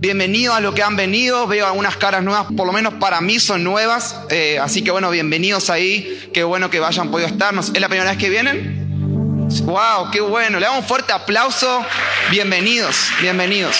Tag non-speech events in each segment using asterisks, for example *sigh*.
Bienvenidos a los que han venido, veo algunas caras nuevas, por lo menos para mí son nuevas, eh, así que bueno, bienvenidos ahí, qué bueno que vayan podido estarnos. ¿Es la primera vez que vienen? ¡Wow! ¡Qué bueno! Le damos un fuerte aplauso, bienvenidos, bienvenidos.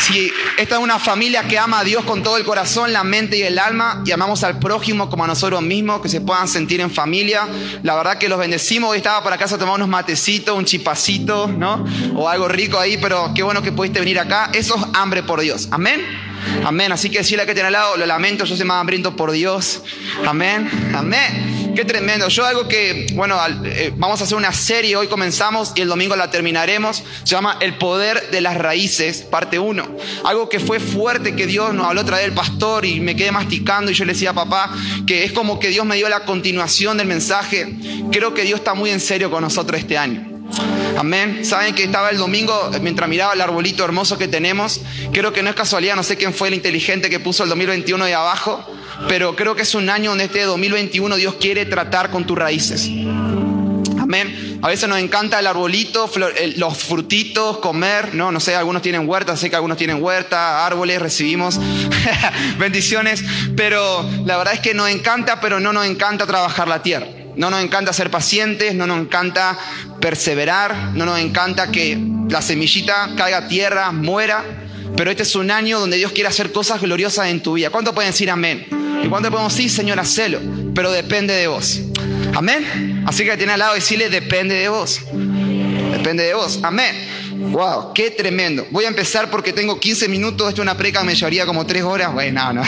Si esta es una familia que ama a Dios con todo el corazón, la mente y el alma, y amamos al prójimo como a nosotros mismos, que se puedan sentir en familia, la verdad que los bendecimos. Hoy estaba para casa a tomar unos matecitos, un chipacito, ¿no? O algo rico ahí, pero qué bueno que pudiste venir acá. Eso es hambre por Dios. Amén. Amén. Así que decirle que tiene al lado, lo lamento, yo soy más hambriento por Dios. Amén. Amén. Qué tremendo. Yo algo que, bueno, eh, vamos a hacer una serie, hoy comenzamos y el domingo la terminaremos. Se llama El Poder de las Raíces, parte 1. Algo que fue fuerte que Dios nos habló otra vez el pastor y me quedé masticando y yo le decía a papá que es como que Dios me dio la continuación del mensaje. Creo que Dios está muy en serio con nosotros este año. Amén. Saben que estaba el domingo mientras miraba el arbolito hermoso que tenemos. Creo que no es casualidad, no sé quién fue el inteligente que puso el 2021 de abajo pero creo que es un año donde este 2021 Dios quiere tratar con tus raíces. Amén. A veces nos encanta el arbolito, los frutitos, comer, no, no sé, algunos tienen huerta, sé que algunos tienen huerta, árboles, recibimos *laughs* bendiciones, pero la verdad es que nos encanta, pero no nos encanta trabajar la tierra. No nos encanta ser pacientes, no nos encanta perseverar, no nos encanta que la semillita caiga a tierra, muera. Pero este es un año donde Dios quiere hacer cosas gloriosas en tu vida. ¿Cuánto pueden decir amén? Y cuando podemos decir, Señor, hacelo, pero depende de vos. Amén. Así que tiene al lado decirle, depende de vos. Depende de vos. Amén. Wow, qué tremendo. Voy a empezar porque tengo 15 minutos. Esto es una preca, me llevaría como 3 horas. Bueno, no.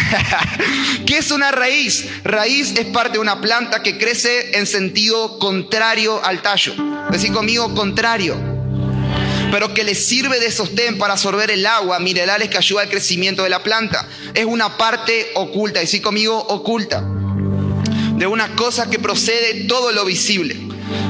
*laughs* ¿Qué es una raíz? Raíz es parte de una planta que crece en sentido contrario al tallo. Decir conmigo, contrario pero que le sirve de sostén para absorber el agua, minerales que ayuda al crecimiento de la planta. Es una parte oculta, decir conmigo, oculta, de una cosa que procede todo lo visible.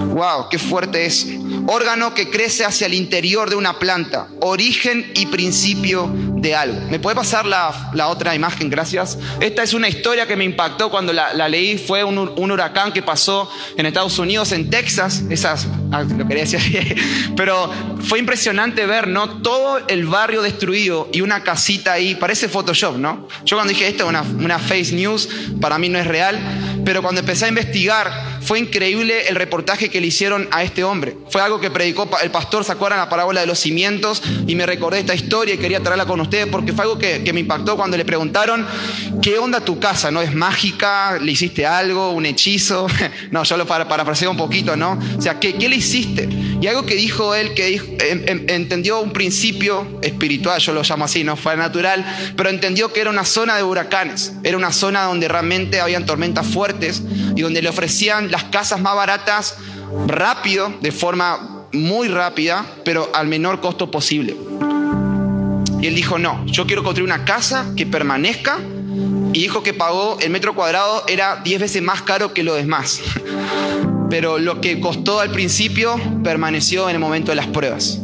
¡Wow! ¡Qué fuerte es! Órgano que crece hacia el interior de una planta, origen y principio de algo. ¿Me puede pasar la, otra imagen? Gracias. Esta es una historia que me impactó cuando la, leí. Fue un, huracán que pasó en Estados Unidos, en Texas. Esas, ah, lo quería decir, *laughs* pero fue impresionante ver, ¿no? Todo el barrio destruido y una casita ahí. Parece Photoshop, ¿no? Yo cuando dije esto, una, una face news, para mí no es real. Pero cuando empecé a investigar, fue increíble el reportaje que le hicieron a este hombre. Fue algo que predicó el pastor, ¿se acuerdan la parábola de los cimientos? Y me recordé esta historia y quería traerla con ustedes porque fue algo que, me impactó cuando le preguntaron, ¿qué onda tu casa? ¿No es mágica? ¿Le hiciste algo? ¿Un hechizo? *laughs* no, yo lo para, parafraseo un poquito, ¿no? O sea, ¿qué, ¿qué, le hiciste? Y algo que dijo él, que em, em, entendió un principio espiritual, yo lo llamo así, no fue natural, pero entendió que era una zona de huracanes, era una zona donde realmente habían tormentas fuertes y donde le ofrecían las casas más baratas rápido, de forma muy rápida, pero al menor costo posible. Y él dijo, no, yo quiero construir una casa que permanezca. Y dijo que pagó el metro cuadrado era 10 veces más caro que lo demás. *laughs* Pero lo que costó al principio permaneció en el momento de las pruebas.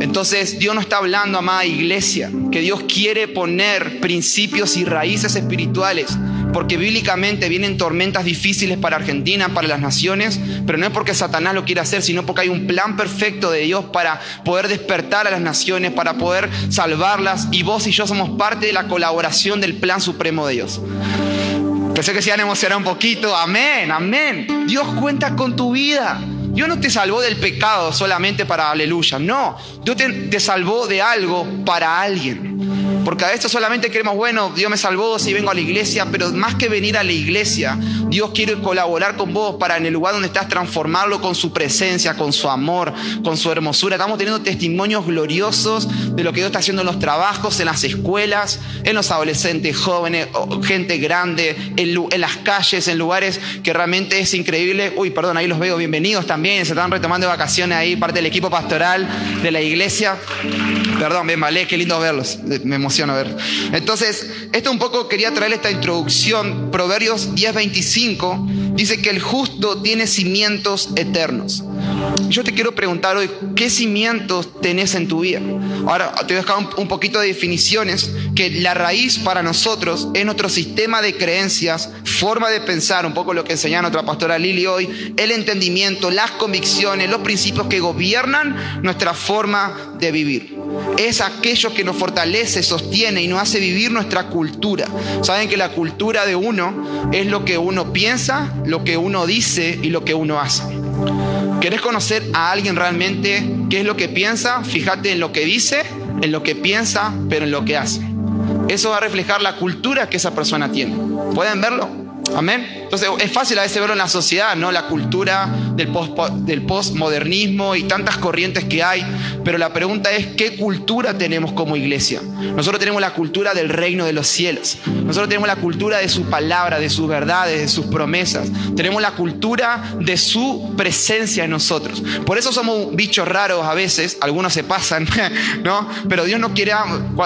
Entonces Dios no está hablando, amada iglesia, que Dios quiere poner principios y raíces espirituales porque bíblicamente vienen tormentas difíciles para Argentina, para las naciones, pero no es porque Satanás lo quiera hacer, sino porque hay un plan perfecto de Dios para poder despertar a las naciones, para poder salvarlas, y vos y yo somos parte de la colaboración del plan supremo de Dios. Pensé que se iban a emocionar un poquito, amén, amén. Dios cuenta con tu vida. Dios no te salvó del pecado solamente para aleluya, no. Dios te, te salvó de algo para alguien. Porque a veces solamente queremos, bueno, Dios me salvó si vengo a la iglesia, pero más que venir a la iglesia, Dios quiere colaborar con vos para en el lugar donde estás transformarlo con su presencia, con su amor, con su hermosura. Estamos teniendo testimonios gloriosos de lo que Dios está haciendo en los trabajos, en las escuelas, en los adolescentes, jóvenes, gente grande, en, las calles, en lugares que realmente es increíble. Uy, perdón, ahí los veo, bienvenidos también, se están retomando vacaciones ahí, parte del equipo pastoral de la iglesia. Perdón, bien, vale, qué lindo verlos, me emociona ver. Entonces, esto un poco quería traer esta introducción. Proverbios 10:25 dice que el justo tiene cimientos eternos. Yo te quiero preguntar hoy, ¿qué cimientos tenés en tu vida? Ahora te voy a dejar un, poquito de definiciones, que la raíz para nosotros es nuestro sistema de creencias, forma de pensar, un poco lo que enseñaba nuestra pastora Lili hoy, el entendimiento, las convicciones, los principios que gobiernan nuestra forma de vivir. Es aquello que nos fortalece, sostiene y nos hace vivir nuestra cultura. Saben que la cultura de uno es lo que uno piensa, lo que uno dice y lo que uno hace. ¿Querés conocer a alguien realmente qué es lo que piensa? Fíjate en lo que dice, en lo que piensa, pero en lo que hace. Eso va a reflejar la cultura que esa persona tiene. ¿Pueden verlo? Amén. Entonces es fácil a veces verlo en la sociedad, ¿no? La cultura del, post, del postmodernismo y tantas corrientes que hay. Pero la pregunta es, ¿qué cultura tenemos como iglesia? Nosotros tenemos la cultura del reino de los cielos. Nosotros tenemos la cultura de su palabra, de sus verdades, de sus promesas. Tenemos la cultura de su presencia en nosotros. Por eso somos bichos raros a veces. Algunos se pasan, *laughs* ¿no? Pero Dios no quiere,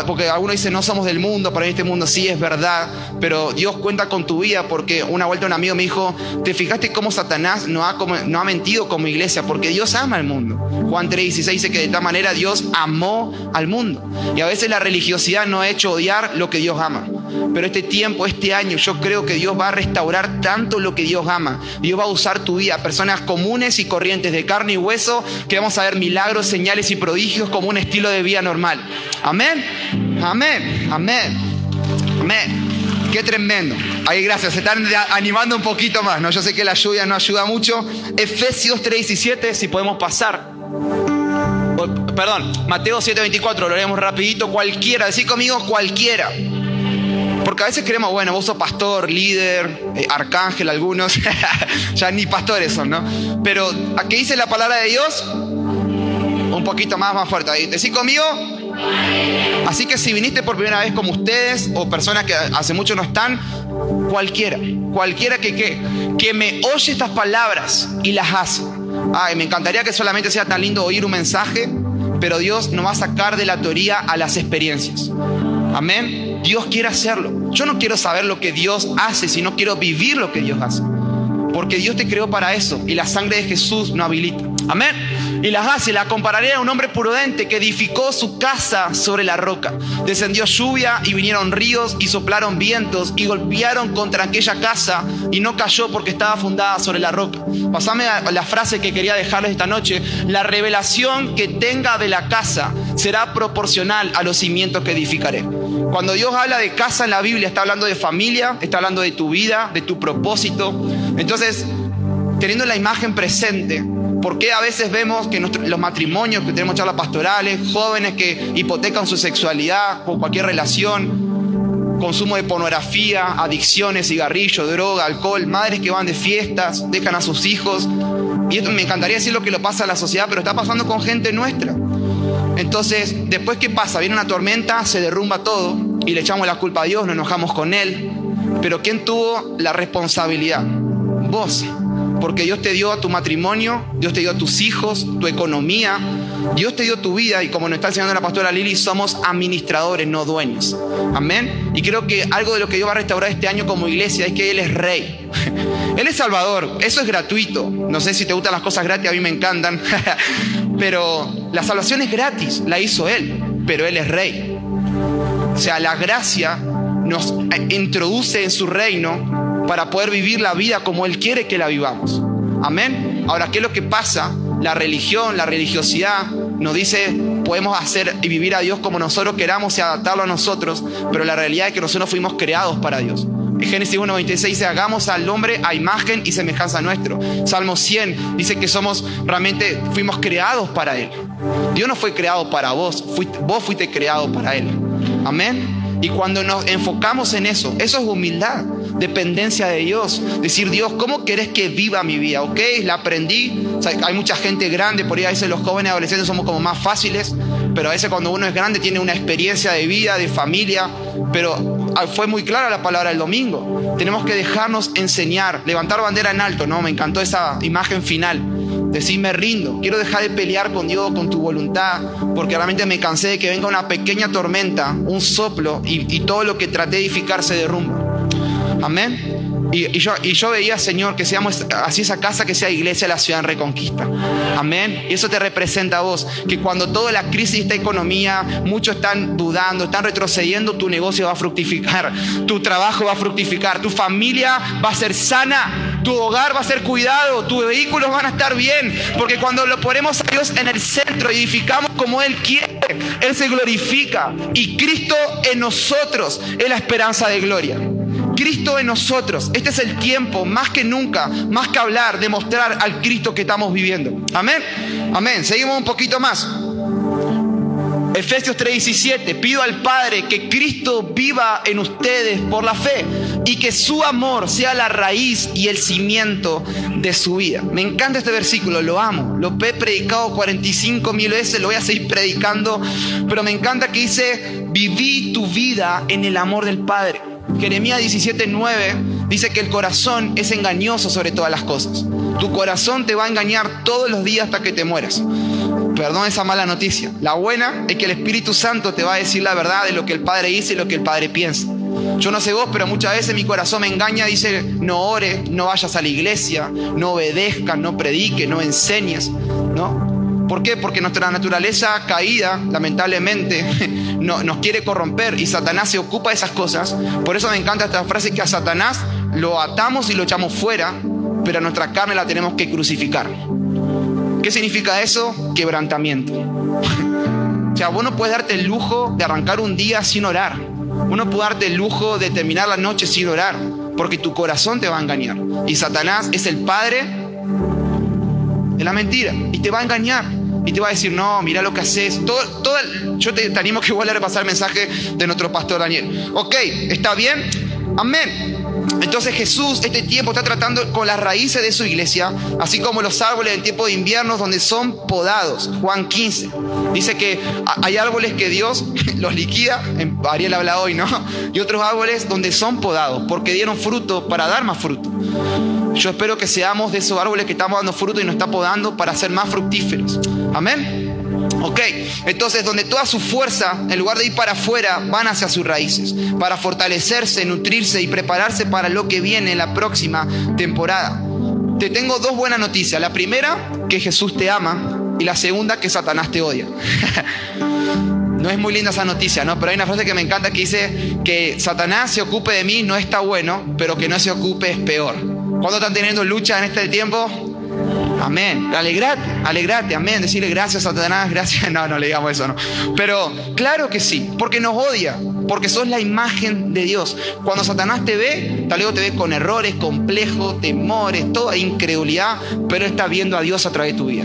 porque algunos dicen, no somos del mundo, para este mundo sí es verdad. Pero Dios cuenta con tu vida porque una vuelta un amigo me dijo, ¿te fijaste cómo Satanás no ha, no ha mentido como iglesia? Porque Dios ama al mundo. Juan 3:16 dice que de tal manera Dios amó al mundo. Y a veces la religiosidad no ha hecho odiar lo que Dios ama. Pero este tiempo, este año, yo creo que Dios va a restaurar tanto lo que Dios ama. Dios va a usar tu vida, personas comunes y corrientes de carne y hueso, que vamos a ver milagros, señales y prodigios como un estilo de vida normal. Amén. Amén. Amén. Amén. Qué tremendo. Ahí gracias, se están animando un poquito más, ¿no? Yo sé que la lluvia no ayuda mucho. Efesios 3 y 7, si podemos pasar. perdón, Mateo 7, 24, lo leemos rapidito. Cualquiera, decir conmigo cualquiera. Porque a veces creemos, bueno, vos sos pastor, líder, eh, arcángel, algunos. *laughs* ya ni pastores son, ¿no? Pero, ¿a qué dice la palabra de Dios? Un poquito más, más fuerte. Ahí, conmigo Así que si viniste por primera vez como ustedes o personas que hace mucho no están, cualquiera, cualquiera que, que, que me oye estas palabras y las hace. Ay, me encantaría que solamente sea tan lindo oír un mensaje, pero Dios nos va a sacar de la teoría a las experiencias. Amén. Dios quiere hacerlo. Yo no quiero saber lo que Dios hace, sino quiero vivir lo que Dios hace. Porque Dios te creó para eso y la sangre de Jesús no habilita. Amén y las hace. La compararé a un hombre prudente que edificó su casa sobre la roca. Descendió lluvia y vinieron ríos y soplaron vientos y golpearon contra aquella casa y no cayó porque estaba fundada sobre la roca. Pasame a la frase que quería dejarles esta noche. La revelación que tenga de la casa será proporcional a los cimientos que edificaré. Cuando Dios habla de casa en la Biblia, está hablando de familia, está hablando de tu vida, de tu propósito. Entonces, teniendo la imagen presente, ¿Por qué a veces vemos que los matrimonios, que tenemos charlas pastorales, jóvenes que hipotecan su sexualidad por cualquier relación, consumo de pornografía, adicciones, cigarrillo, droga, alcohol, madres que van de fiestas, dejan a sus hijos? Y esto me encantaría decir lo que lo pasa a la sociedad, pero está pasando con gente nuestra. Entonces, después ¿qué pasa? Viene una tormenta, se derrumba todo y le echamos la culpa a Dios, nos enojamos con Él. Pero ¿quién tuvo la responsabilidad? Vos. Porque Dios te dio a tu matrimonio, Dios te dio a tus hijos, tu economía, Dios te dio tu vida y como nos está enseñando la pastora Lili, somos administradores, no dueños. Amén. Y creo que algo de lo que Dios va a restaurar este año como iglesia es que Él es rey. *laughs* Él es Salvador, eso es gratuito. No sé si te gustan las cosas gratis, a mí me encantan. *laughs* pero la salvación es gratis, la hizo Él, pero Él es rey. O sea, la gracia nos introduce en su reino para poder vivir la vida como Él quiere que la vivamos. Amén. Ahora, ¿qué es lo que pasa? La religión, la religiosidad nos dice, podemos hacer y vivir a Dios como nosotros queramos y adaptarlo a nosotros, pero la realidad es que nosotros fuimos creados para Dios. En Génesis 1.26 dice, hagamos al hombre a imagen y semejanza nuestro. Salmo 100 dice que somos, realmente fuimos creados para Él. Dios no fue creado para vos, vos fuiste creado para Él. Amén. Y cuando nos enfocamos en eso, eso es humildad dependencia de Dios. Decir, Dios, ¿cómo querés que viva mi vida? ¿Ok? La aprendí. hay mucha gente grande, por ahí a veces los jóvenes adolescentes somos como más fáciles, pero a veces cuando uno es grande tiene una experiencia de vida, de familia, pero ah, fue muy clara la palabra el domingo. Tenemos que dejarnos enseñar, levantar bandera en alto, ¿no? Me encantó esa imagen final. Decir, me rindo, quiero dejar de pelear con Dios, con tu voluntad, porque realmente me cansé de que venga una pequeña tormenta, un soplo y, y todo lo que traté de edificar se derrumba. Amén. Y, yo, veía, Señor, que seamos así esa casa, que sea iglesia la ciudad en reconquista. Amén. Y eso te representa a vos, que cuando toda la crisis esta economía, muchos están dudando, están retrocediendo, tu negocio va a fructificar, tu trabajo va a fructificar, tu familia va a ser sana, tu hogar va a ser cuidado, tus vehículos van a estar bien, porque cuando lo ponemos a Dios en el centro, edificamos como Él quiere, Él se glorifica y Cristo en nosotros es la esperanza de gloria. Cristo en nosotros. Este es el tiempo, más que nunca, más que hablar, de mostrar al Cristo que estamos viviendo. Amén. Amén. Seguimos un poquito más. Efesios 3:17, pido al Padre que Cristo viva en ustedes por la fe y que su amor sea la raíz y el cimiento de su vida. Me encanta este versículo, lo amo, lo he predicado 45 mil veces, lo voy a seguir predicando, pero me encanta que dice, viví tu vida en el amor del Padre. Jeremías 17:9 dice que el corazón es engañoso sobre todas las cosas. Tu corazón te va a engañar todos los días hasta que te mueras. Perdón esa mala noticia. La buena es que el Espíritu Santo te va a decir la verdad de lo que el Padre dice y lo que el Padre piensa. Yo no sé vos, pero muchas veces mi corazón me engaña, dice, no ores, no vayas a la iglesia, no obedezcas, no prediques, no enseñes, ¿no? ¿Por qué? Porque nuestra naturaleza caída, lamentablemente, *laughs* no, nos quiere corromper y Satanás se ocupa de esas cosas. Por eso me encanta esta frase que a Satanás lo atamos y lo echamos fuera, pero a nuestra carne la tenemos que crucificar. ¿Qué significa eso? Quebrantamiento. *laughs* o sea, vos no puedes darte el lujo de arrancar un día sin orar. Uno puede darte el lujo de terminar la noche sin orar, porque tu corazón te va a engañar. Y Satanás es el padre de la mentira y te va a engañar. Y te va a decir, no, mira lo que haces. Todo, yo te, animo que igual a repasar el mensaje de nuestro pastor Daniel. Ok, ¿está bien? Amén. Entonces Jesús este tiempo está tratando con las raíces de su iglesia, así como los árboles en tiempo de invierno donde son podados. Juan 15. Dice que hay árboles que Dios *laughs* los liquida, Ariel habla hoy, ¿no? Y otros árboles donde son podados porque dieron fruto para dar más fruto. Yo espero que seamos de esos árboles que estamos dando fruto y nos está podando para ser más fructíferos. Amén. Ok, entonces donde toda su fuerza, en lugar de ir para afuera, van hacia sus raíces, para fortalecerse, nutrirse y prepararse para lo que viene en la próxima temporada. Te tengo dos buenas noticias. La primera, que Jesús te ama, y la segunda, que Satanás te odia. *laughs* no es muy linda esa noticia, ¿no? Pero hay una frase que me encanta que dice que Satanás se ocupe de mí no está bueno, pero que no se ocupe es peor. ¿Cuándo están teniendo lucha en este tiempo? Amén. Alegrate, alegrate, amén. Decirle gracias a Satanás, *laughs* gracias. No, no le digamos eso, no. Pero claro que sí, porque nos odia, porque sos la imagen de Dios. Cuando Satanás te ve, tal vez te ve con errores, complejos, temores, toda incredulidad, pero está viendo a Dios a través de tu vida.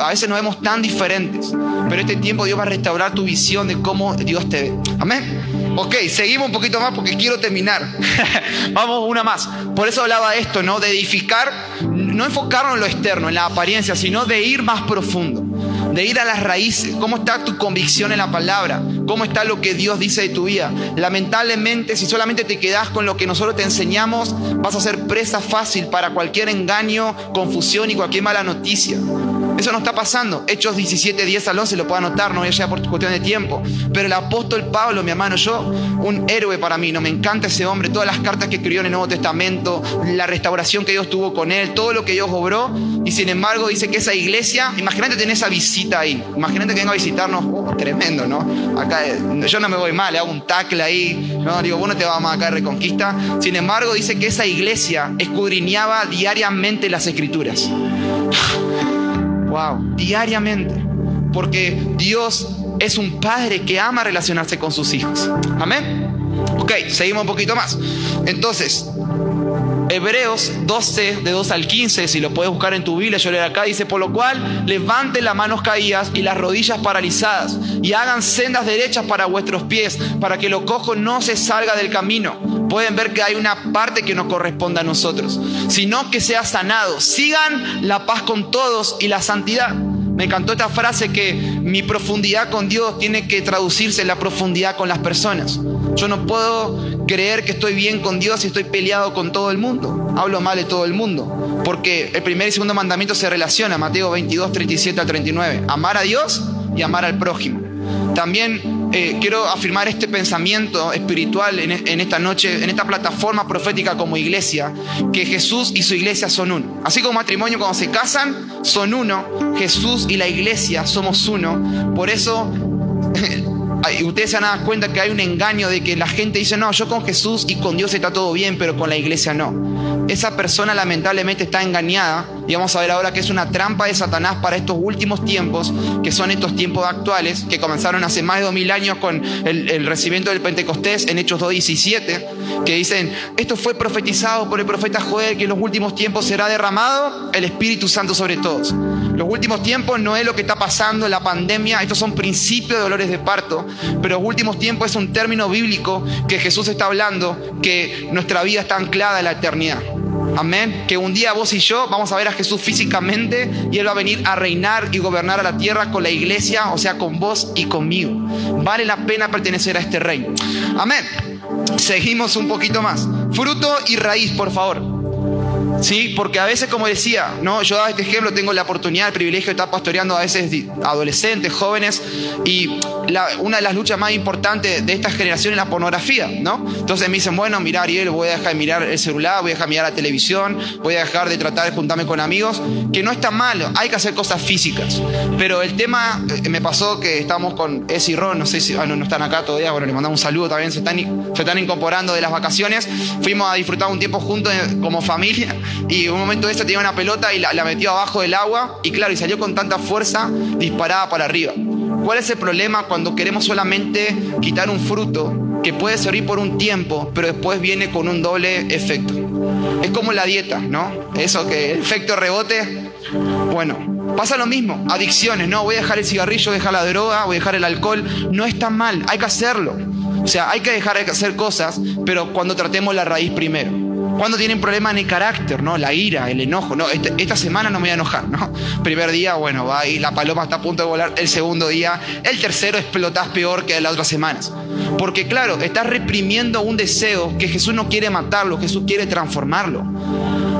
A veces nos vemos tan diferentes, pero este tiempo Dios va a restaurar tu visión de cómo Dios te ve. Amén. Ok, seguimos un poquito más porque quiero terminar. *laughs* Vamos una más. Por eso hablaba esto, ¿no? De edificar, no enfocarnos en lo externo, en la apariencia, sino de ir más profundo, de ir a las raíces. ¿Cómo está tu convicción en la palabra? ¿Cómo está lo que Dios dice de tu vida? Lamentablemente, si solamente te quedas con lo que nosotros te enseñamos, vas a ser presa fácil para cualquier engaño, confusión y cualquier mala noticia. Eso no está pasando. Hechos 17, 10 al 11 lo puedo anotar, no voy a por cuestión de tiempo. Pero el apóstol Pablo, mi hermano, yo, un héroe para mí, no me encanta ese hombre, todas las cartas que escribió en el Nuevo Testamento, la restauración que Dios tuvo con él, todo lo que Dios obró. Y sin embargo dice que esa iglesia, imagínate tener esa visita ahí, imagínate que venga a visitarnos, oh, tremendo, ¿no? Acá eh, yo no me voy mal, le hago un tackle ahí, no, digo, bueno, te vamos acá de reconquista. Sin embargo dice que esa iglesia escudriñaba diariamente las escrituras. Wow, diariamente. Porque Dios es un padre que ama relacionarse con sus hijos. Amén. Ok, seguimos un poquito más. Entonces, Hebreos 12, de 2 al 15, si lo puedes buscar en tu Biblia, yo leo acá, dice, por lo cual levanten las manos caídas y las rodillas paralizadas y hagan sendas derechas para vuestros pies, para que lo cojo no se salga del camino. Pueden ver que hay una parte que nos corresponde a nosotros, sino que sea sanado. Sigan la paz con todos y la santidad. Me encantó esta frase que mi profundidad con Dios tiene que traducirse en la profundidad con las personas. Yo no puedo creer que estoy bien con Dios si estoy peleado con todo el mundo. Hablo mal de todo el mundo. Porque el primer y segundo mandamiento se relaciona, Mateo 22, 37 al 39. Amar a Dios y amar al prójimo. También eh, quiero afirmar este pensamiento espiritual en, en, esta noche, en esta plataforma profética como iglesia, que Jesús y su iglesia son uno. Así como matrimonio cuando se casan, son uno. Jesús y la iglesia somos uno. Por eso *laughs* ustedes se van a cuenta que hay un engaño de que la gente dice, no, yo con Jesús y con Dios está todo bien, pero con la iglesia no. esa persona lamentablemente está engañada y vamos a ver ahora que es una trampa de Satanás para estos últimos tiempos, que son estos tiempos actuales, que comenzaron hace más de dos mil años con el, el recibimiento del Pentecostés en Hechos 2.17, que dicen, esto fue profetizado por el profeta Joel, que en los últimos tiempos será derramado el Espíritu Santo sobre todos. Los últimos tiempos no es lo que está pasando la pandemia, estos son principios de dolores de parto, pero los últimos tiempos es un término bíblico que Jesús está hablando, que nuestra vida está anclada en la eternidad. Amén. Que un día vos y yo vamos a ver a Jesús físicamente y Él va a venir a reinar y gobernar a la tierra con la iglesia, o sea, con vos y conmigo. Vale la pena pertenecer a este reino. Amén. Seguimos un poquito más. Fruto y raíz, por favor. Sí, porque a veces, como decía, ¿no? yo daba este ejemplo, tengo la oportunidad, el privilegio de estar pastoreando a veces adolescentes, jóvenes, y una de las luchas más importantes de esta generación es la pornografía, ¿no? Entonces me dicen, bueno, mira, Ariel, voy a dejar de mirar el celular, voy a dejar de mirar la televisión, voy a dejar de tratar de juntarme con amigos, que no está mal, hay que hacer cosas físicas. Pero el tema, eh, me pasó que estamos con Esi y Ron, no sé si, ah, no, están acá todavía, bueno, les mandamos un saludo también, se están, se están incorporando de las vacaciones, fuimos a disfrutar un tiempo juntos eh, como familia y un momento de ese tenía una pelota y la, metió abajo del agua y claro, y salió con tanta fuerza disparada para arriba. ¿Cuál es el problema cuando queremos solamente quitar un fruto que puede servir por un tiempo, pero después viene con un doble efecto? Es como la dieta, ¿no? Eso que efecto rebote, bueno, pasa lo mismo, adicciones, no, voy a dejar el cigarrillo, voy a dejar la droga, voy a dejar el alcohol, no está mal, hay que hacerlo. O sea, hay que dejar de hacer cosas, pero cuando tratemos la raíz primero. Cuando tienen problemas el carácter, ¿no? La ira, el enojo. No, este, esta semana no me voy a enojar, ¿no? *laughs* Primer día, bueno, va y la paloma está a punto de volar. El segundo día, el tercero explotás peor que las otras semanas. Porque claro, estás reprimiendo un deseo que Jesús no quiere matarlo, Jesús quiere transformarlo.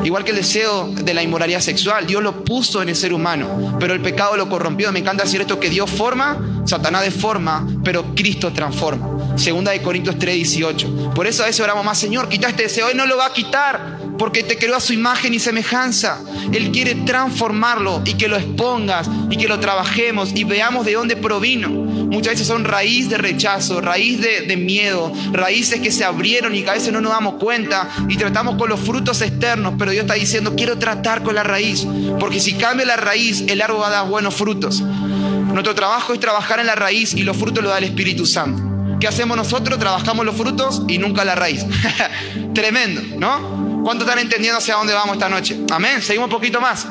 Igual que el deseo de la inmoralidad sexual, Dios lo puso en el ser humano, pero el pecado lo corrompió. Me encanta decir esto, que Dios forma, Satanás deforma, pero Cristo transforma. Segunda de Corintios 3, 18. Por eso a veces oramos más, Señor, quita este deseo. Él no lo va a quitar, porque te creó a su imagen y semejanza. Él quiere transformarlo y que lo expongas y que lo trabajemos y veamos de dónde provino. Muchas veces son raíz de rechazo, raíz de, de miedo, raíces que se abrieron y que a veces no nos damos cuenta y tratamos con los frutos externos, pero Dios está diciendo, quiero tratar con la raíz, porque si cambia la raíz, el árbol va a dar buenos frutos. Nuestro trabajo es trabajar en la raíz y los frutos lo da el Espíritu Santo. ¿Qué hacemos nosotros? Trabajamos los frutos y nunca la raíz. *laughs* Tremendo, ¿no? ¿Cuánto están entendiendo hacia dónde vamos esta noche? Amén. Seguimos un poquito más.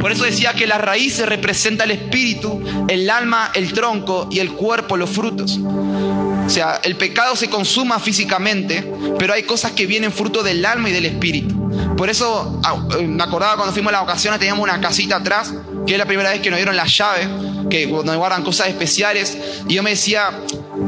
Por eso decía que la raíz se representa el espíritu, el alma, el tronco y el cuerpo, los frutos. O sea, el pecado se consuma físicamente, pero hay cosas que vienen fruto del alma y del espíritu. Por eso ah, eh, me acordaba cuando fuimos a las ocasiones, teníamos una casita atrás, que es la primera vez que nos dieron la llave, que nos guardan cosas especiales. Y yo me decía,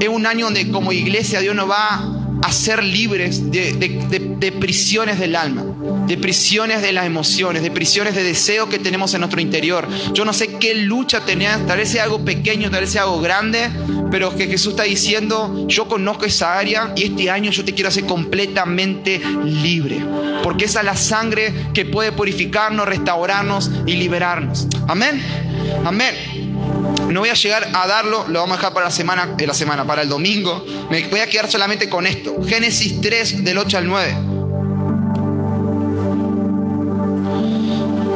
es un año donde como iglesia Dios nos va a ser libres de, prisiones del alma, de prisiones de las emociones, de prisiones de deseos que tenemos en nuestro interior. Yo no sé qué lucha tenés, tal vez sea algo pequeño, tal vez sea algo grande, pero que Jesús está diciendo, yo conozco esa área y este año yo te quiero hacer completamente libre, porque esa es la sangre que puede purificarnos, restaurarnos y liberarnos. Amén. Amén. No voy a llegar a darlo, lo vamos a dejar para la semana, eh, para el domingo. Me voy a quedar solamente con esto. Génesis 3 del 8 al 9.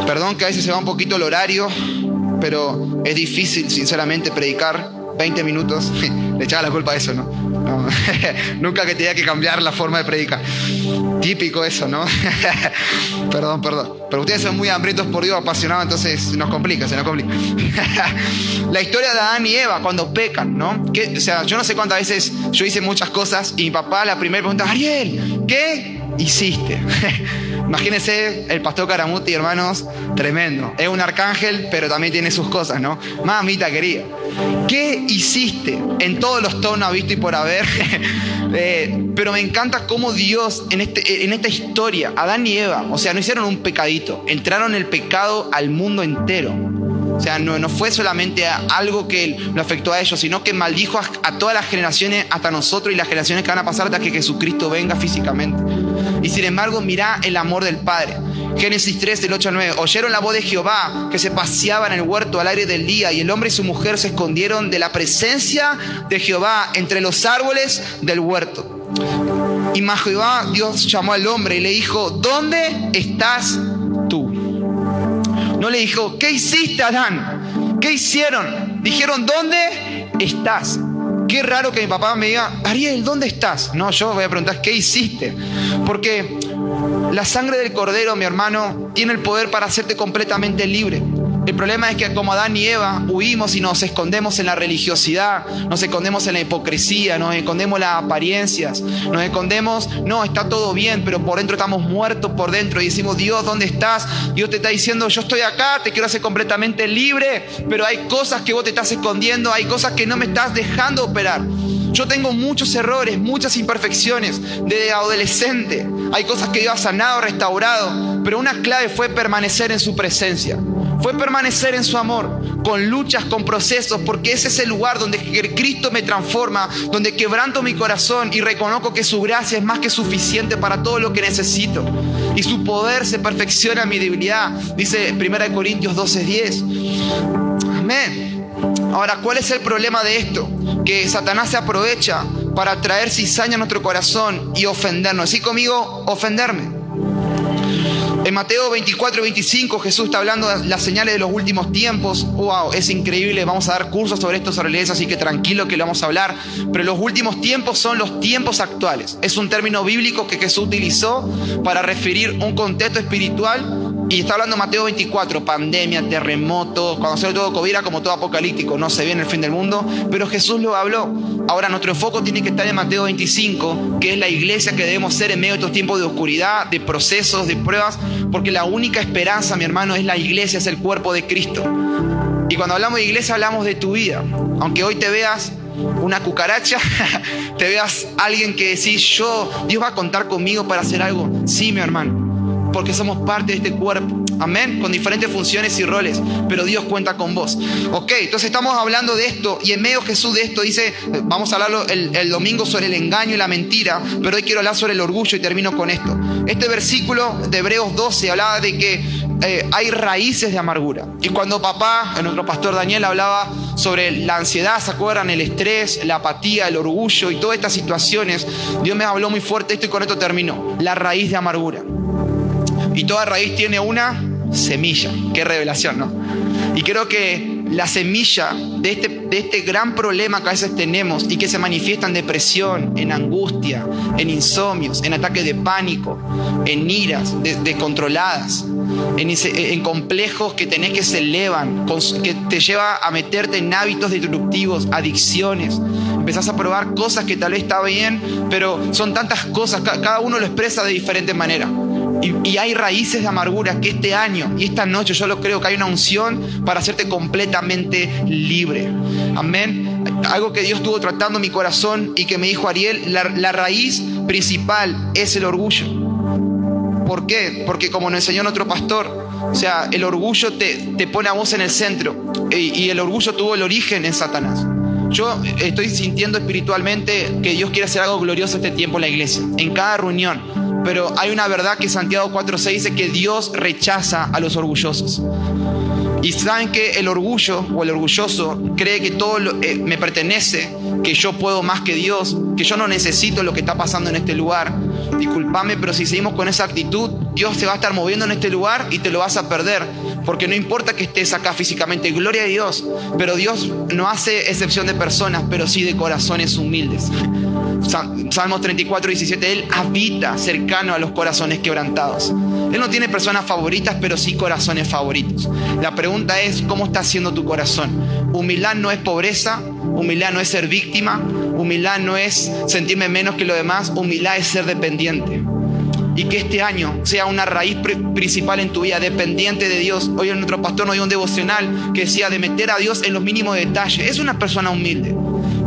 Perdón que a veces se va un poquito el horario, pero es difícil, sinceramente, predicar 20 minutos. *laughs* Le echaba la culpa a eso, ¿no? *laughs* Nunca que tenía que cambiar la forma de predicar. Típico eso, ¿no? *laughs* perdón, perdón. Pero ustedes son muy hambrientos por Dios, apasionados, entonces nos complica, se nos complica. *laughs* la historia de Adán y Eva cuando pecan, ¿no? o sea, yo no sé cuántas veces yo hice muchas cosas y mi papá la primera pregunta, Ariel, ¿qué hiciste? *laughs* Imagínense el pastor Caramuti, hermanos, tremendo. Es un arcángel, pero también tiene sus cosas, ¿no? Mamita querida, ¿qué hiciste en todos los tonos visto y por haber? *laughs* Eh, pero me encanta cómo Dios en, este, en esta historia, Adán y Eva, o sea, no hicieron un pecadito, entraron el pecado al mundo entero. O sea, no, fue solamente algo que lo afectó a ellos, sino que maldijo a, todas las generaciones, hasta nosotros y las generaciones que van a pasar hasta que Jesucristo venga físicamente. Y sin embargo, mira el amor del Padre. Génesis 3, del 8 al 9. Oyeron la voz de Jehová que se paseaba en el huerto al aire del día y el hombre y su mujer se escondieron de la presencia de Jehová entre los árboles del huerto. Y Jehová, Dios llamó al hombre y le dijo, ¿dónde estás tú? No le dijo, ¿qué hiciste, Adán? ¿Qué hicieron? Dijeron, ¿dónde estás? Qué raro que mi papá me diga, Ariel, ¿dónde estás? No, yo voy a preguntar, ¿qué hiciste? Porque la sangre del cordero, mi hermano, tiene el poder para hacerte completamente libre. El problema es que como Adán y Eva huimos y nos escondemos en la religiosidad, nos escondemos en la hipocresía, nos escondemos en las apariencias, nos escondemos, no, está todo bien, pero por dentro estamos muertos por dentro y decimos, Dios, ¿dónde estás? Dios te está diciendo, yo estoy acá, te quiero hacer completamente libre, pero hay cosas que vos te estás escondiendo, hay cosas que no me estás dejando operar. Yo tengo muchos errores, muchas imperfecciones desde adolescente. Hay cosas que Dios ha sanado, restaurado, pero una clave fue permanecer en su presencia fue permanecer en su amor, con luchas, con procesos, porque ese es el lugar donde Cristo me transforma, donde quebranto mi corazón y reconozco que su gracia es más que suficiente para todo lo que necesito. Y su poder se perfecciona en mi debilidad, dice 1 Corintios 12:10. Amén. Ahora, ¿cuál es el problema de esto? Que Satanás se aprovecha para traer cizaña a nuestro corazón y ofendernos. Así conmigo, ofenderme. En Mateo 24 y 25 Jesús está hablando de las señales de los últimos tiempos. Wow, es increíble. Vamos a dar cursos sobre esto sobre así que tranquilo que lo vamos a hablar. Pero los últimos tiempos son los tiempos actuales. Es un término bíblico que Jesús utilizó para referir un contexto espiritual y está hablando Mateo 24, pandemia, terremoto, cuando sale todo COVID era como todo apocalíptico, no se viene el fin del mundo, pero Jesús lo habló. Ahora nuestro enfoque tiene que estar en Mateo 25, que es la iglesia que debemos ser en medio de estos tiempos de oscuridad, de procesos, de pruebas, porque la única esperanza, mi hermano, es la iglesia, es el cuerpo de Cristo. Y cuando hablamos de iglesia hablamos de tu vida. Aunque hoy te veas una cucaracha, *laughs* te veas alguien que decís, yo, Dios va a contar conmigo para hacer algo. Sí, mi hermano porque somos parte de este cuerpo. Amén, con diferentes funciones y roles, pero Dios cuenta con vos. Ok, entonces estamos hablando de esto y en medio Jesús de esto dice, vamos a hablarlo el, domingo sobre el engaño y la mentira, pero hoy quiero hablar sobre el orgullo y termino con esto. Este versículo de Hebreos 12 hablaba de que eh, hay raíces de amargura. Y cuando papá, nuestro pastor Daniel, hablaba sobre la ansiedad, ¿se acuerdan? El estrés, la apatía, el orgullo y todas estas situaciones, Dios me habló muy fuerte esto y con esto termino. La raíz de amargura. Y toda raíz tiene una semilla. Qué revelación, ¿no? Y creo que la semilla de este, de este gran problema que a veces tenemos y que se manifiesta en depresión, en angustia, en insomnios, en ataques de pánico, en iras descontroladas, en, en, complejos que tenés que se elevan, que te lleva a meterte en hábitos destructivos, adicciones. Empezás a probar cosas que tal vez está bien, pero son tantas cosas, cada uno lo expresa de diferente manera. Y, hay raíces de amargura que este año y esta noche yo lo creo que hay una unción para hacerte completamente libre. Amén. Algo que Dios estuvo tratando mi corazón y que me dijo Ariel, la, raíz principal es el orgullo. ¿Por qué? Porque como nos enseñó nuestro pastor, o sea, el orgullo te, te pone a vos en el centro y, y el orgullo tuvo el origen en Satanás. Yo estoy sintiendo espiritualmente que Dios quiere hacer algo glorioso este tiempo en la iglesia, en cada reunión pero hay una verdad que Santiago 4.6 dice que Dios rechaza a los orgullosos. Y saben que el orgullo o el orgulloso cree que todo eh, me pertenece, que yo puedo más que Dios, que yo no necesito lo que está pasando en este lugar. Disculpame, pero si seguimos con esa actitud, Dios se va a estar moviendo en este lugar y te lo vas a perder. Porque no importa que estés acá físicamente, gloria a Dios. Pero Dios no hace excepción de personas, pero sí de corazones humildes. Salmos 34, 17, Él habita cercano a los corazones quebrantados. Él no tiene personas favoritas, pero sí corazones favoritos. La pregunta es, ¿cómo está haciendo tu corazón? Humildad no es pobreza, humildad no es ser víctima, humildad no es sentirme menos que los demás, humildad es ser dependiente. Y que este año sea una raíz principal en tu vida, dependiente de Dios. Hoy nuestro pastor nos dio un devocional que decía de meter a Dios en los mínimos detalles. Es una persona humilde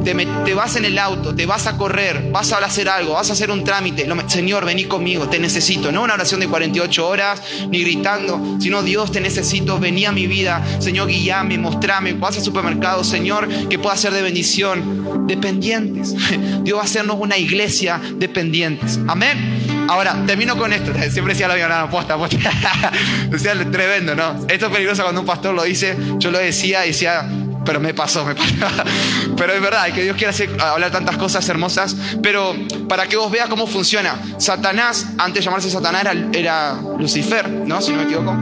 te, vas en el auto, te vas a correr, vas a hacer algo, vas a hacer un trámite. Señor, vení conmigo, te necesito. No una oración de 48 horas, ni gritando, sino Dios, te necesito, vení a mi vida. Señor, guíame, mostrame. Vas al supermercado, Señor, que pueda ser de bendición. Dependientes. *laughs* Dios va a hacernos una iglesia dependientes. Amén. Ahora, termino con esto. *laughs* Siempre decía la vida, posta, posta. *laughs* decía tremendo, ¿no? Esto es peligroso cuando un pastor lo dice. Yo lo decía decía, pero me pasó, me pasó. *laughs* Pero es verdad, que Dios quiere hacer, hablar tantas cosas hermosas. Pero para que vos veas cómo funciona, Satanás, antes de llamarse Satanás, era, era Lucifer, ¿no? Si no me equivoco.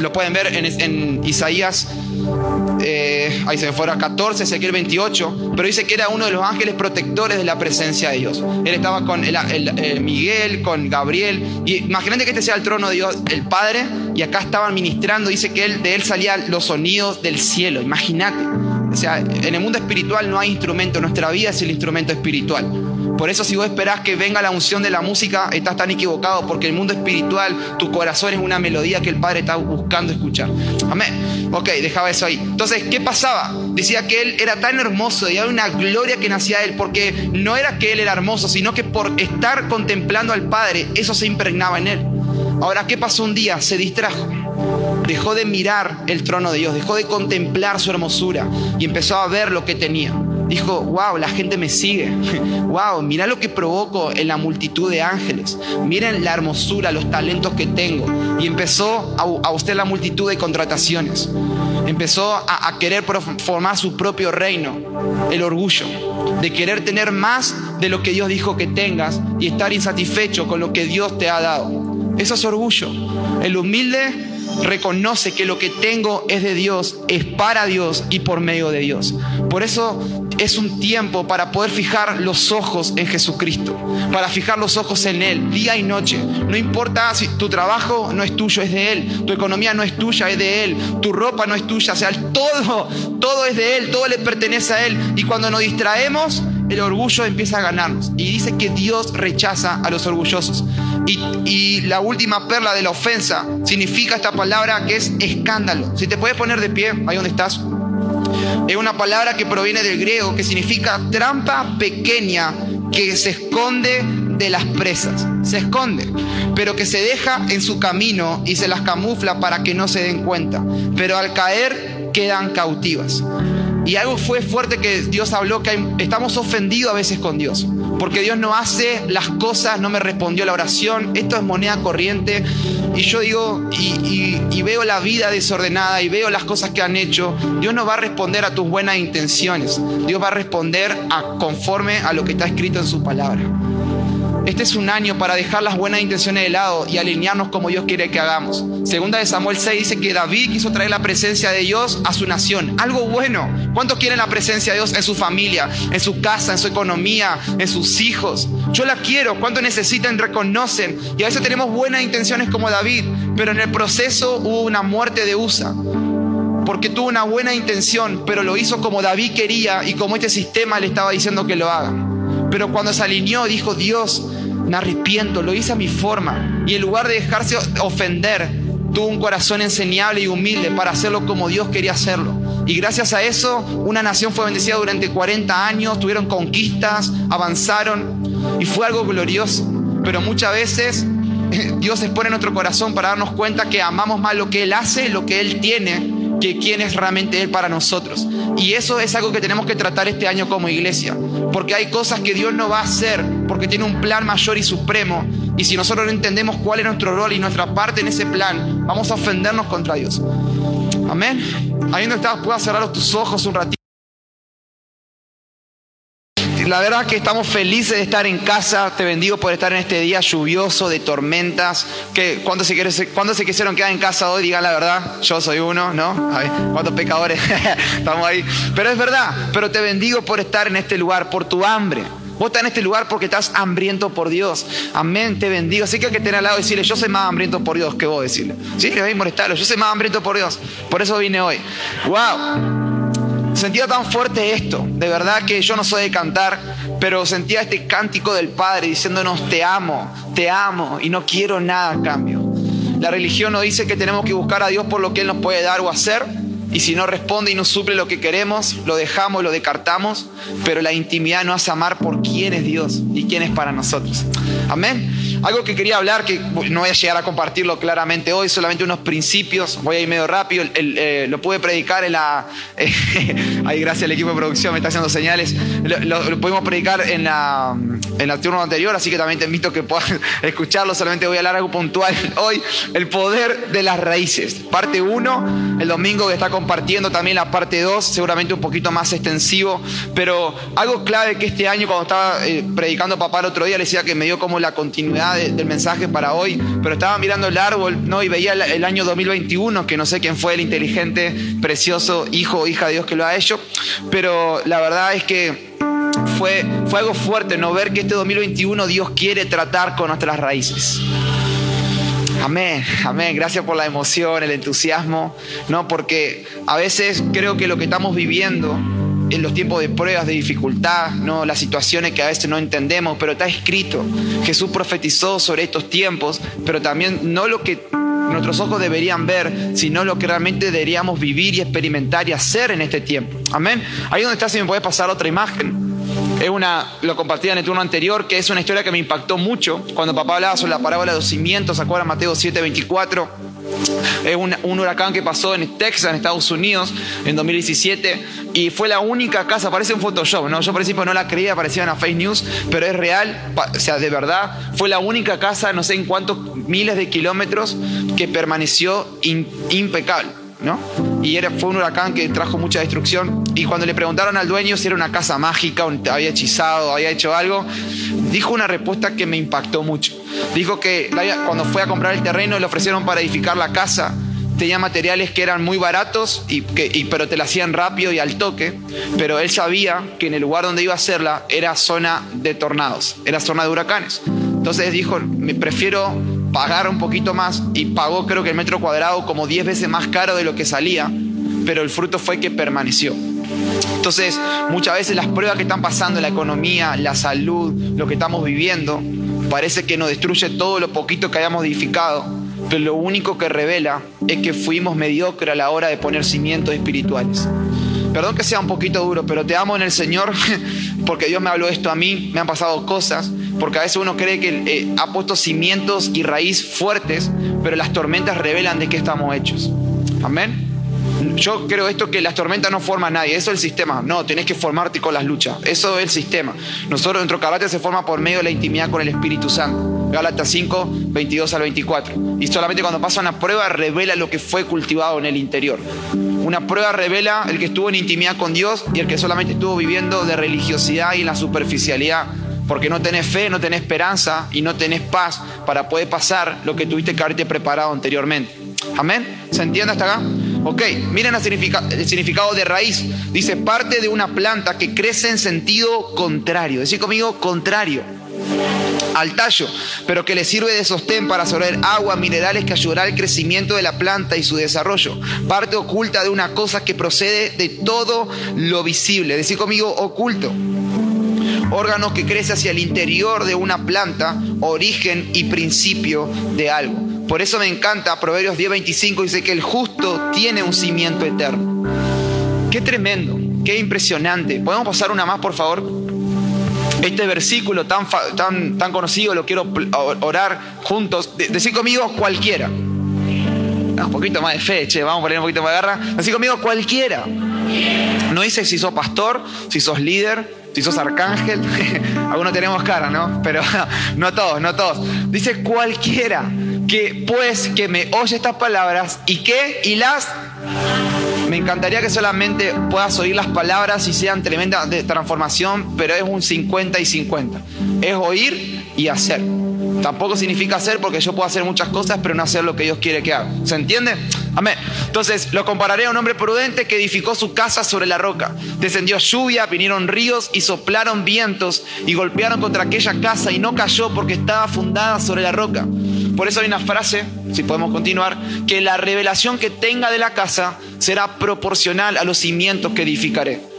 lo pueden ver en, en Isaías eh, ahí se me fuera 14, Ezequiel 28, pero dice que era uno de los ángeles protectores de la presencia de Dios. Él estaba con el, Miguel, con Gabriel, y imagínate que este sea el trono de Dios, el Padre, y acá estaban ministrando, dice que él, de él salían los sonidos del cielo, imagínate. O sea, en el mundo espiritual no hay instrumento, nuestra vida es el instrumento espiritual. Por eso si vos esperás que venga la unción de la música, estás tan equivocado, porque el mundo espiritual, tu corazón es una melodía que el Padre está buscando escuchar. Amén. Ok, dejaba eso ahí. Entonces, ¿qué pasaba? Decía que Él era tan hermoso y había una gloria que nacía de Él, porque no era que Él era hermoso, sino que por estar contemplando al Padre, eso se impregnaba en Él. Ahora, ¿qué pasó un día? Se distrajo. Dejó de mirar el trono de Dios, dejó de contemplar su hermosura y empezó a ver lo que tenía. Dijo, wow, la gente me sigue. *laughs* Wow, mira lo que provoco en la multitud de ángeles. Miren la hermosura, los talentos que tengo. Y empezó a, usted la multitud de contrataciones. Empezó a, a querer formar su propio reino. El orgullo de querer tener más de lo que Dios dijo que tengas y estar insatisfecho con lo que Dios te ha dado. Eso es orgullo. El humilde reconoce que lo que tengo es de Dios, es para Dios y por medio de Dios. Por eso es un tiempo para poder fijar los ojos en Jesucristo, para fijar los ojos en Él día y noche. No importa si tu trabajo no es tuyo, es de Él, tu economía no es tuya, es de Él, tu ropa no es tuya, o sea, todo, todo es de Él, todo le pertenece a Él. Y cuando nos distraemos, el orgullo empieza a ganarnos. Y dice que Dios rechaza a los orgullosos. Y, la última perla de la ofensa significa esta palabra que es escándalo. Si te puedes poner de pie, ahí donde estás. Es una palabra que proviene del griego que significa trampa pequeña que se esconde de las presas. Se esconde, pero que se deja en su camino y se las camufla para que no se den cuenta. Pero al caer quedan cautivas. Y algo fue fuerte que Dios habló, que estamos ofendidos a veces con Dios. Porque Dios no hace las cosas, no me respondió la oración, esto es moneda corriente. Y yo digo, y, veo la vida desordenada y veo las cosas que han hecho. Dios no va a responder a tus buenas intenciones. Dios va a responder conforme a lo que está escrito en su palabra. Este es un año para dejar las buenas intenciones de lado y alinearnos como Dios quiere que hagamos. Segunda de Samuel 6 dice que David quiso traer la presencia de Dios a su nación. Algo bueno. ¿Cuántos quieren la presencia de Dios en su familia, en su casa, en su economía, en sus hijos? Yo la quiero. ¿Cuántos necesitan, reconocen? Y a veces tenemos buenas intenciones como David, pero en el proceso hubo una muerte de USA porque tuvo una buena intención, pero lo hizo como David quería y como este sistema le estaba diciendo que lo haga. Pero cuando se alineó, dijo, Dios, me arrepiento, lo hice a mi forma. Y en lugar de dejarse ofender, tuvo un corazón enseñable y humilde para hacerlo como Dios quería hacerlo. Y gracias a eso, una nación fue bendecida durante 40 años, tuvieron conquistas, avanzaron y fue algo glorioso. Pero muchas veces *laughs* Dios expone en nuestro corazón para darnos cuenta que amamos más lo que Él hace, lo que Él tiene, que quién es realmente Él para nosotros. Y eso es algo que tenemos que tratar este año como iglesia, porque hay cosas que Dios no va a hacer, porque tiene un plan mayor y supremo. Y si nosotros no entendemos cuál es nuestro rol y nuestra parte en ese plan, vamos a ofendernos contra Dios. Amén. Ahí donde estás, puedas cerrar tus ojos un ratito la verdad que estamos felices de estar en casa. Te bendigo por estar en este día lluvioso, de tormentas. Que cuando se, quisieron quedar en casa hoy, digan la verdad. Yo soy uno, ¿no? ¿Cuántos pecadores *laughs* estamos ahí? Pero es verdad. Pero te bendigo por estar en este lugar, por tu hambre. Vos estás en este lugar porque estás hambriento por Dios. Amén, te bendigo. Así que hay que tener al lado y decirle, yo soy más hambriento por Dios que vos decirle. Sí, le voy a molestarlo. Yo soy más hambriento por Dios. Por eso vine hoy. ¡Wow! Sentía tan fuerte esto, de verdad que yo no soy de cantar, pero sentía este cántico del Padre diciéndonos, te amo, te amo y no quiero nada a cambio. La religión nos dice que tenemos que buscar a Dios por lo que Él nos puede dar o hacer, y si no responde y no suple lo que queremos, lo dejamos, lo descartamos, pero la intimidad nos hace amar por quién es Dios y quién es para nosotros. Amén. Algo que quería hablar, que no voy a llegar a compartirlo claramente hoy, solamente unos principios, voy a ir medio rápido, eh, lo pude predicar en la... *laughs* ahí gracias al equipo de producción, me está haciendo señales, lo, pudimos predicar en la, en la turno anterior, así que también te invito a que puedas *laughs* escucharlo, solamente voy a hablar algo puntual *laughs* hoy, el poder de las raíces, parte 1, el domingo que está compartiendo también la parte 2, seguramente un poquito más extensivo, pero algo clave que este año cuando estaba eh, predicando papá el otro día, le decía que me dio como la continuidad del mensaje para hoy, pero estaba mirando el árbol ¿no? y veía el, año 2021, que no sé quién fue el inteligente, precioso hijo o hija de Dios que lo ha hecho, pero la verdad es que fue, fue algo fuerte no ver que este 2021 Dios quiere tratar con nuestras raíces. Amén, amén. Gracias por la emoción, el entusiasmo, ¿no? Porque a veces creo que lo que estamos viviendo en los tiempos de pruebas, de dificultad, ¿no? las situaciones que a veces no entendemos, pero está escrito. Jesús profetizó sobre estos tiempos, pero también no lo que nuestros ojos deberían ver, sino lo que realmente deberíamos vivir y experimentar y hacer en este tiempo. Amén. Ahí donde está, si me puede pasar otra imagen. Es una, lo compartí en el turno anterior, que es una historia que me impactó mucho cuando papá hablaba sobre la parábola de los cimientos, ¿se acuerdan? Mateo 7:24. Es un, huracán que pasó en Texas, en Estados Unidos, en 2017, y fue la única casa, parece un Photoshop, ¿no? Yo por principio no la creía, parecía una fake news, pero es real, o sea, de verdad, fue la única casa, no sé en cuántos miles de kilómetros, que permaneció impecable. ¿no? Y era, fue un huracán que trajo mucha destrucción. Y cuando le preguntaron al dueño si era una casa mágica, había hechizado, había hecho algo, dijo una respuesta que me impactó mucho. Dijo que cuando fue a comprar el terreno le ofrecieron para edificar la casa, tenía materiales que eran muy baratos, y pero te la hacían rápido y al toque. Pero él sabía que en el lugar donde iba a hacerla era zona de tornados, era zona de huracanes. Entonces dijo, me prefiero pagar un poquito más y pagó creo que el metro cuadrado como 10 veces más caro de lo que salía, pero el fruto fue que permaneció. Entonces, muchas veces las pruebas que están pasando la economía, la salud, lo que estamos viviendo, parece que nos destruye todo lo poquito que hayamos edificado, pero lo único que revela es que fuimos mediocres a la hora de poner cimientos espirituales. Perdón que sea un poquito duro, pero te amo en el Señor *laughs* porque Dios me habló esto a mí, me han pasado cosas, porque a veces uno cree que eh, ha puesto cimientos y raíz fuertes, pero las tormentas revelan de qué estamos hechos. Amén. Yo creo esto que las tormentas no forman a nadie, eso es el sistema. No, tenés que formarte con las luchas. Eso es el sistema. Nosotros, nuestro carácter se forma por medio de la intimidad con el Espíritu Santo. Gálatas 5, 22 al 24. Y solamente cuando pasa una prueba revela lo que fue cultivado en el interior. Una prueba revela el que estuvo en intimidad con Dios y el que solamente estuvo viviendo de religiosidad y en la superficialidad. Porque no tenés fe, no tenés esperanza y no tenés paz para poder pasar lo que tuviste que haberte preparado anteriormente. Amén. ¿Se entiende hasta acá? Ok, miren el, significado de raíz. Dice parte de una planta que crece en sentido contrario. Decir conmigo, contrario al tallo, pero que le sirve de sostén para absorber agua, minerales que ayudará al crecimiento de la planta y su desarrollo. Parte oculta de una cosa que procede de todo lo visible. Decir conmigo, oculto. Órgano que crece hacia el interior de una planta, origen y principio de algo. Por eso me encanta, Proverbios 10:25 dice que el justo tiene un cimiento eterno. Qué tremendo, qué impresionante. ¿Podemos pasar una más, por favor? este versículo tan, tan, tan conocido, lo quiero orar juntos. decir conmigo cualquiera. un poquito más de fe, che, vamos a poner un poquito más de garra. Decir conmigo cualquiera. No dice si sos pastor, si sos líder, si sos arcángel. *laughs* Algunos tenemos cara, ¿no? Pero *laughs* no todos, no todos. Dice cualquiera que pues que me oye estas palabras y que y las me encantaría que solamente puedas oír las palabras y sean tremendas de transformación, pero es un 50 y 50. Es oír y hacer. Tampoco significa hacer porque yo puedo hacer muchas cosas, pero no hacer lo que Dios quiere que haga. ¿Se entiende? Amén. Entonces lo compararé a un hombre prudente que edificó su casa sobre la roca. Descendió lluvia, vinieron ríos y soplaron vientos y golpearon contra aquella casa y no cayó porque estaba fundada sobre la roca. Por eso hay una frase, si podemos continuar, que la revelación que tenga de la casa será proporcional a los cimientos que edificaré.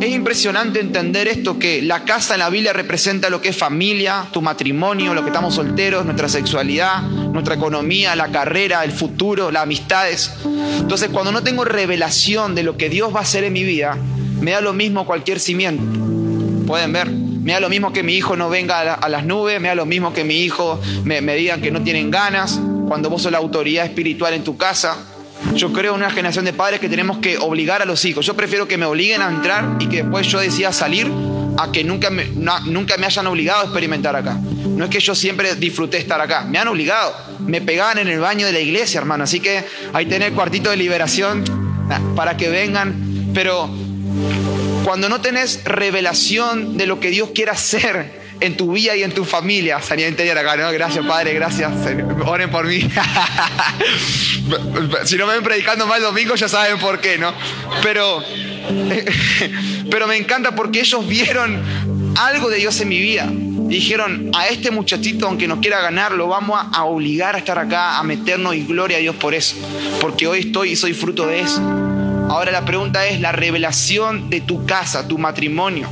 Es impresionante entender esto, que la casa en la Biblia representa lo que es familia, tu matrimonio, lo que estamos solteros, nuestra sexualidad, nuestra economía, la carrera, el futuro, las amistades. Entonces, cuando no tengo revelación de lo que Dios va a hacer en mi vida, me da lo mismo cualquier cimiento. Pueden ver, Me da lo mismo que mi hijo no venga a, las nubes, me da lo mismo que mi hijo me, me digan que no tienen ganas, cuando vos sos la autoridad espiritual en tu casa. Yo creo en una generación de padres que tenemos que obligar a los hijos. Yo prefiero que me obliguen a entrar y que después yo decida salir a que nunca me, nunca me hayan obligado a experimentar acá. No es que yo siempre disfruté estar acá, me han obligado. Me pegaban en el baño de la iglesia, hermano. Así que ahí tenés el cuartito de liberación para que vengan. Pero cuando no tenés revelación de lo que Dios quiere hacer en tu vida y en tu familia. Sanidad interior acá, ¿no? Gracias, Padre, gracias. Oren por mí. *laughs* si no me ven predicando mal domingo, ya saben por qué, ¿no? Pero, *laughs* pero me encanta porque ellos vieron algo de Dios en mi vida. Dijeron, a este muchachito, aunque no quiera ganar, lo vamos a obligar a estar acá, a meternos y gloria a Dios por eso. Porque hoy estoy y soy fruto de eso. Ahora la pregunta es la revelación de tu casa, tu matrimonio.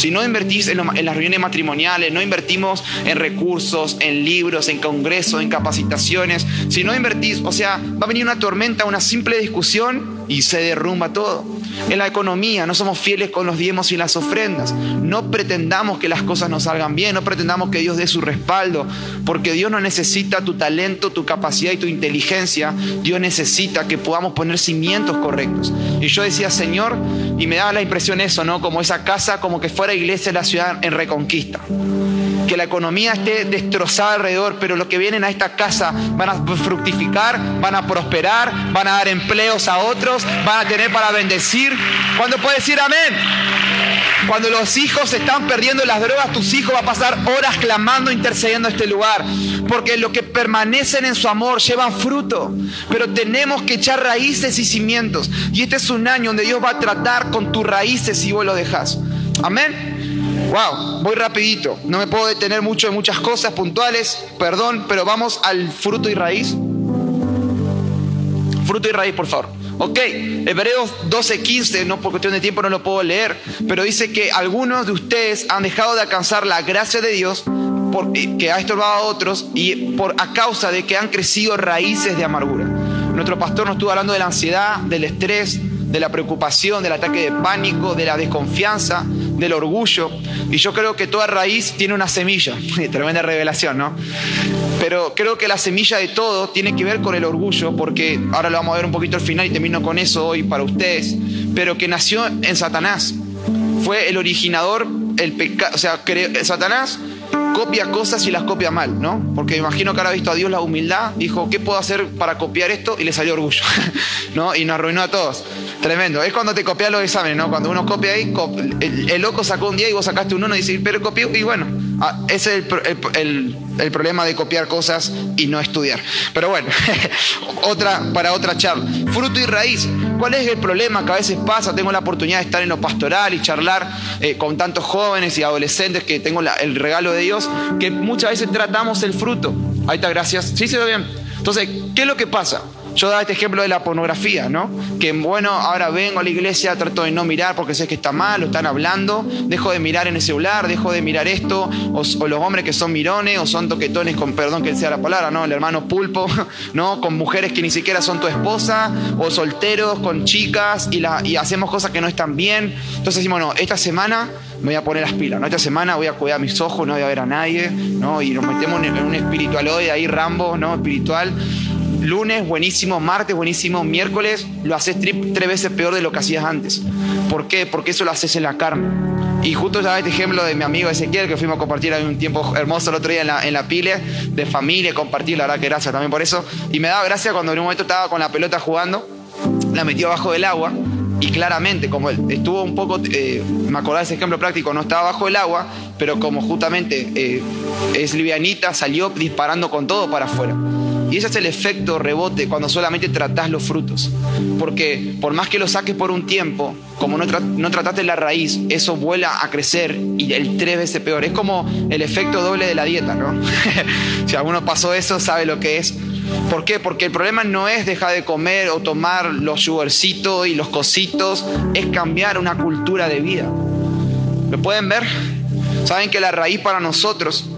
Si no invertís en, las reuniones matrimoniales, no invertimos en recursos, en libros, en congresos, en capacitaciones, si no invertís, o sea, va a venir una tormenta, una simple discusión y se derrumba todo. En la economía no somos fieles con los diezmos y las ofrendas. No pretendamos que las cosas nos salgan bien, no pretendamos que Dios dé su respaldo, porque Dios no necesita tu talento, tu capacidad y tu inteligencia. Dios necesita que podamos poner cimientos correctos. Y yo decía, Señor, y me daba la impresión eso, ¿no? Como esa casa, como que fuera iglesia de la ciudad en reconquista que la economía esté destrozada alrededor, pero los que vienen a esta casa van a fructificar, van a prosperar, van a dar empleos a otros, van a tener para bendecir. ¿Cuándo puede decir amén? Cuando los hijos están perdiendo las drogas, tus hijos van a pasar horas clamando, intercediendo a este lugar. Porque los que permanecen en su amor llevan fruto. Pero tenemos que echar raíces y cimientos. Y este es un año donde Dios va a tratar con tus raíces si vos lo dejas. Amén. Wow, voy rapidito. No me puedo detener mucho en muchas cosas puntuales, perdón, pero vamos al fruto y raíz. Fruto y raíz, por favor. Ok, Hebreos 12:15, no por cuestión de tiempo no lo puedo leer, pero dice que algunos de ustedes han dejado de alcanzar la gracia de Dios por, que ha estorbado a otros y por a causa de que han crecido raíces de amargura. Nuestro pastor nos estuvo hablando de la ansiedad, del estrés, de la preocupación, del ataque de pánico, de la desconfianza, del orgullo. Y yo creo que toda raíz tiene una semilla. *laughs* Tremenda revelación, ¿no? Pero creo que la semilla de todo tiene que ver con el orgullo, porque ahora lo vamos a ver un poquito al final y termino con eso hoy para ustedes. Pero que nació en Satanás. Fue el originador, el pecado. O sea, Satanás copia cosas y las copia mal, ¿no? Porque imagino que ahora visto a Dios la humildad, dijo, ¿qué puedo hacer para copiar esto? Y le salió orgullo, *laughs* ¿no? Y nos arruinó a todos. Tremendo. Es cuando te copias los exámenes, ¿no? Cuando uno copia ahí, el, loco sacó un día y vos sacaste un uno y dices, pero copió, y bueno, ah, ese es el, el, problema de copiar cosas y no estudiar. Pero bueno, *laughs* otra, para otra charla. Fruto y raíz. ¿Cuál es el problema que a veces pasa? Tengo la oportunidad de estar en lo pastoral y charlar eh, con tantos jóvenes y adolescentes que tengo el regalo de Dios que muchas veces tratamos el fruto. Ahí está, gracias. Sí, se ve bien. Entonces, ¿qué es lo que pasa? Yo daba este ejemplo de la pornografía, ¿no? Que bueno, ahora vengo a la iglesia, trato de no mirar porque sé que está mal, lo están hablando, dejo de mirar en el celular, dejo de mirar esto, o, los hombres que son mirones o son toquetones, con perdón que sea la palabra, ¿no? El hermano pulpo, *laughs* ¿no? Con mujeres que ni siquiera son tu esposa, o solteros con chicas y, hacemos cosas que no están bien. Entonces decimos, no, esta semana me voy a poner las pilas. ¿no? Esta semana voy a cuidar mis ojos, no voy a ver a nadie, ¿no? Y nos metemos en un espiritualoide ahí, Rambo, ¿no? Espiritual. Lunes, buenísimo, martes, buenísimo, miércoles, lo haces tres veces peor de lo que hacías antes. ¿Por qué? Porque eso lo haces en la carne. Y justo ya este ejemplo de mi amigo Ezequiel, que fuimos a compartir un tiempo hermoso el otro día en la, en pile, de familia, compartir, la verdad que gracias también por eso. Y me daba gracia cuando en un momento estaba con la pelota jugando, la metió abajo del agua y claramente, como él estuvo un poco, eh, me acordaba de ese ejemplo práctico, no estaba bajo el agua, pero como justamente eh, es livianita, salió disparando con todo para afuera. Y ese es el efecto rebote cuando solamente tratás los frutos. Porque por más que lo saques por un tiempo, como no, no trataste la raíz, eso vuela a crecer y el tres veces peor. Es como el efecto doble de la dieta, ¿no? *laughs* si alguno pasó eso, sabe lo que es. ¿Por qué? Porque el problema no es dejar de comer o tomar los sugarcitos y los cositos, es cambiar una cultura de vida. ¿Lo pueden ver? Saben que la raíz para nosotros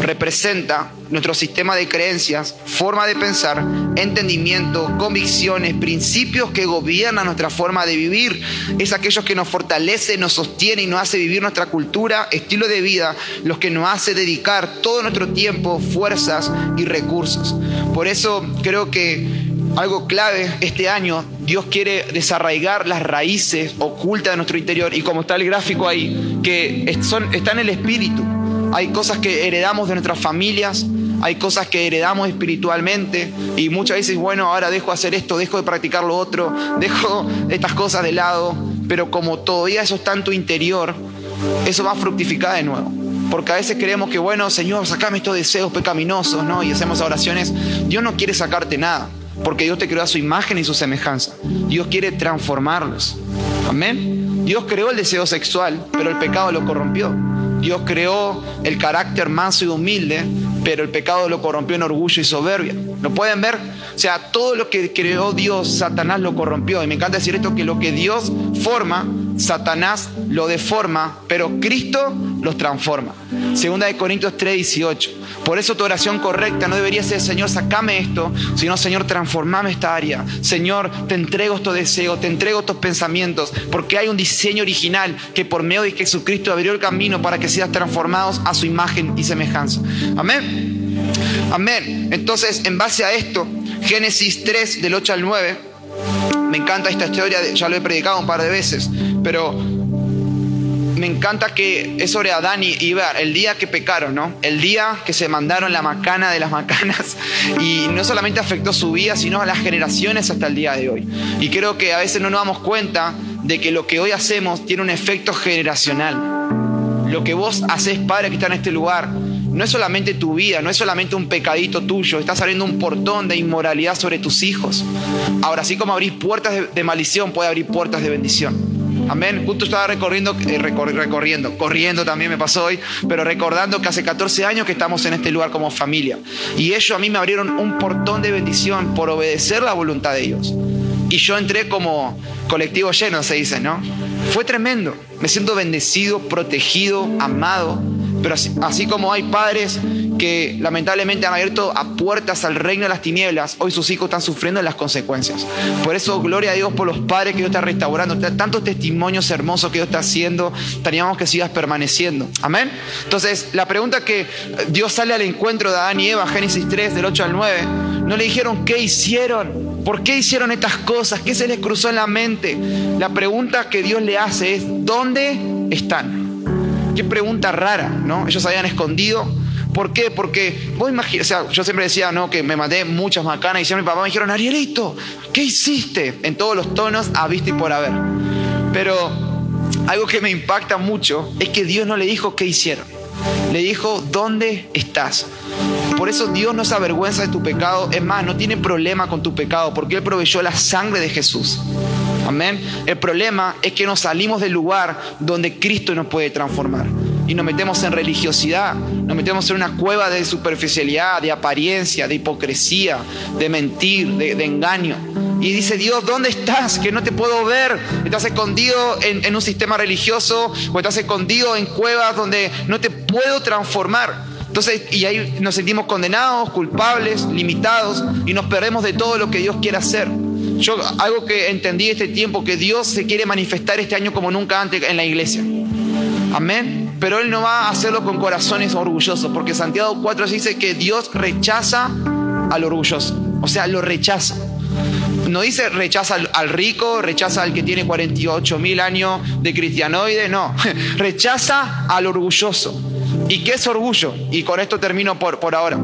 representa nuestro sistema de creencias, forma de pensar, entendimiento, convicciones, principios que gobiernan nuestra forma de vivir. Es aquellos que nos fortalece, nos sostiene y nos hace vivir nuestra cultura, estilo de vida, los que nos hace dedicar todo nuestro tiempo, fuerzas y recursos. Por eso creo que algo clave este año, Dios quiere desarraigar las raíces ocultas de nuestro interior y como está el gráfico ahí, que son, está en el espíritu. Hay cosas que heredamos de nuestras familias, hay cosas que heredamos espiritualmente y muchas veces, bueno, ahora dejo de hacer esto, dejo de practicar lo otro, *laughs* dejo estas cosas de lado, pero como todavía eso está en tu interior, eso va a fructificar de nuevo. Porque a veces creemos que, bueno, Señor, sacame estos deseos pecaminosos, ¿no? Y hacemos oraciones. Dios no quiere sacarte nada. Porque Dios te creó a su imagen y su semejanza. Dios quiere transformarlos. Amén. Dios creó el deseo sexual, pero el pecado lo corrompió. Dios creó el carácter manso y humilde, pero el pecado lo corrompió en orgullo y soberbia. ¿Lo pueden ver? O sea, todo lo que creó Dios, Satanás lo corrompió. Y me encanta decir esto, que lo que Dios forma, Satanás lo deforma, pero Cristo los transforma. Segunda de Corintios 3, 18. Por eso tu oración correcta no debería ser, Señor, sacame esto, sino, Señor, transformame esta área. Señor, te entrego estos deseos, te entrego estos pensamientos, porque hay un diseño original que por medio de Jesucristo abrió el camino para que seas transformados a su imagen y semejanza. Amén. Amén. Entonces, en base a esto, Génesis 3, del 8 al 9, me encanta esta historia, ya lo he predicado un par de veces, pero me encanta que es sobre Adán y Eva, el día que pecaron, ¿no? El día que se mandaron la macana de las macanas *laughs* y no solamente afectó su vida, sino a las generaciones hasta el día de hoy. Y creo que a veces no nos damos cuenta de que lo que hoy hacemos tiene un efecto generacional. Lo que vos haces, padre, que está en este lugar, no es solamente tu vida, no es solamente un pecadito tuyo, estás abriendo un portón de inmoralidad sobre tus hijos. Ahora, así como abrís puertas de, de maldición, puede abrir puertas de bendición. Amén. Justo estaba recorriendo, eh, recorriendo, corriendo también me pasó hoy, pero recordando que hace 14 años que estamos en este lugar como familia. Y ellos a mí me abrieron un portón de bendición por obedecer la voluntad de Dios. Y yo entré como colectivo lleno, se dice, ¿no? Fue tremendo. Me siento bendecido, protegido, amado. Pero así, como hay padres que lamentablemente han abierto a puertas al reino de las tinieblas, hoy sus hijos están sufriendo las consecuencias. Por eso, gloria a Dios por los padres que Dios está restaurando, tantos testimonios hermosos que Dios está haciendo, teníamos que sigas permaneciendo. Amén. Entonces, la pregunta que Dios sale al encuentro de Adán y Eva, Génesis 3, del 8 al 9, no le dijeron qué hicieron, por qué hicieron estas cosas, qué se les cruzó en la mente. La pregunta que Dios le hace es, ¿dónde están? Qué pregunta rara, ¿no? Ellos habían escondido. ¿Por qué? Porque vos imaginas, o sea, yo siempre decía, ¿no? Que me mandé muchas macanas y siempre mi papá me dijeron, Arielito, ¿qué hiciste? En todos los tonos, a vista y por haber. Pero algo que me impacta mucho es que Dios no le dijo qué hicieron. Le dijo, ¿dónde estás? Por eso Dios no se avergüenza de tu pecado. Es más, no tiene problema con tu pecado porque Él proveyó la sangre de Jesús. Amén. El problema es que nos salimos del lugar donde Cristo nos puede transformar. Y nos metemos en religiosidad, nos metemos en una cueva de superficialidad, de apariencia, de hipocresía, de mentir, de, engaño. Y dice Dios, ¿dónde estás? Que no te puedo ver. Estás escondido en, en un sistema religioso o estás escondido en cuevas donde no te puedo transformar. Entonces, y ahí nos sentimos condenados, culpables, limitados y nos perdemos de todo lo que Dios quiere hacer. Yo algo que entendí este tiempo, que Dios se quiere manifestar este año como nunca antes en la iglesia. Amén. Pero Él no va a hacerlo con corazones orgullosos, porque Santiago 4 dice que Dios rechaza al orgulloso. O sea, lo rechaza. No dice rechaza al, rico, rechaza al que tiene 48 mil años de cristianoide, no. *laughs* rechaza al orgulloso. ¿Y qué es orgullo? Y con esto termino por, por ahora.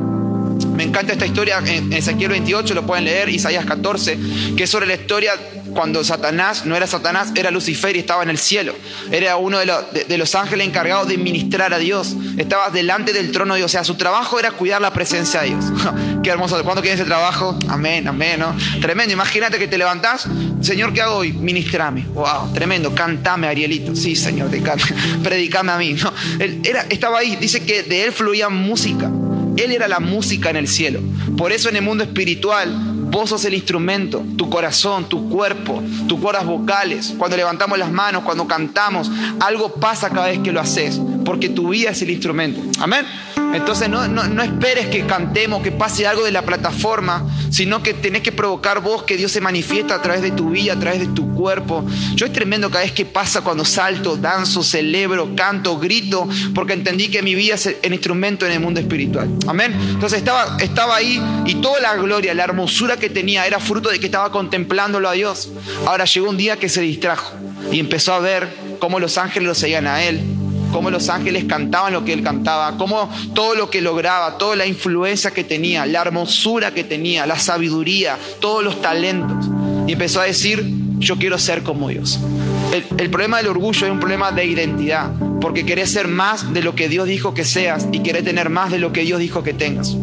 Me encanta esta historia en Ezequiel 28, lo pueden leer, Isaías 14, que es sobre la historia cuando Satanás, no era Satanás, era Lucifer y estaba en el cielo. Era uno de los, de, los ángeles encargados de ministrar a Dios. Estaba delante del trono de Dios. O sea, su trabajo era cuidar la presencia de Dios. *laughs* Qué hermoso. ¿Cuándo quieres ese trabajo? Amén, amén, ¿no? Tremendo. Imagínate que te levantás. Señor, ¿qué hago hoy? Ministrame. Wow, tremendo. Cantame, Arielito. Sí, Señor, te canto. *laughs* Predicame a mí. ¿no? Era, estaba ahí. Dice que de él fluía música. Él era la música en el cielo. Por eso en el mundo espiritual, vos sos el instrumento, tu corazón, tu cuerpo, tus cuerdas vocales. Cuando levantamos las manos, cuando cantamos, algo pasa cada vez que lo haces, porque tu vida es el instrumento. Amén. Entonces no, no, esperes que cantemos, que pase algo de la plataforma, sino que tenés que provocar vos que Dios se manifiesta a través de tu vida, a través de tu cuerpo. Yo es tremendo cada vez que pasa cuando salto, danzo, celebro, canto, grito, porque entendí que mi vida es el instrumento en el mundo espiritual. Amén. Entonces estaba, estaba ahí y toda la gloria, la hermosura que tenía era fruto de que estaba contemplándolo a Dios. Ahora llegó un día que se distrajo y empezó a ver cómo los ángeles lo seguían a él, cómo los ángeles cantaban lo que él cantaba, cómo todo lo que lograba, toda la influencia que tenía, la hermosura que tenía, la sabiduría, todos los talentos. Y empezó a decir, yo quiero ser como Dios. El, problema del orgullo es un problema de identidad, porque querés ser más de lo que Dios dijo que seas y querés tener más de lo que Dios dijo que tengas.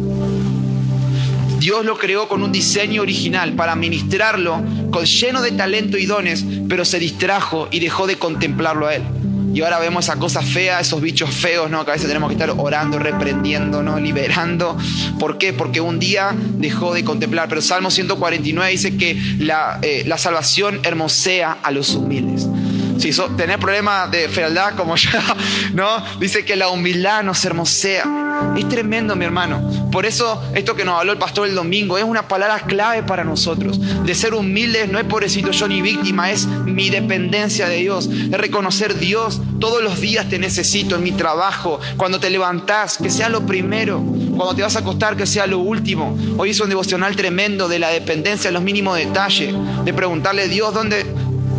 Dios lo creó con un diseño original para ministrarlo, con, lleno de talento y dones, pero se distrajo y dejó de contemplarlo a Él. Y ahora vemos esa cosa fea, esos bichos feos, ¿no? Que a veces tenemos que estar orando, reprendiendo, ¿no? Liberando. ¿Por qué? Porque un día dejó de contemplar. Pero Salmo 149 dice que la, eh, la salvación hermosea a los humildes. Si so, problemas de fealdad como *laughs* yo, ¿no? Dice que la humildad nos hermosea. Es tremendo, mi hermano. Por eso, esto que nos habló el pastor el domingo es una palabra clave para nosotros. De ser humildes no es pobrecito yo ni víctima, es mi dependencia de Dios. Es reconocer Dios. Todos los días te necesito en mi trabajo. Cuando te levantás, que sea lo primero. Cuando te vas a acostar, que sea lo último. Hoy hice un devocional tremendo de la dependencia en los mínimos detalles. De preguntarle, Dios, ¿dónde,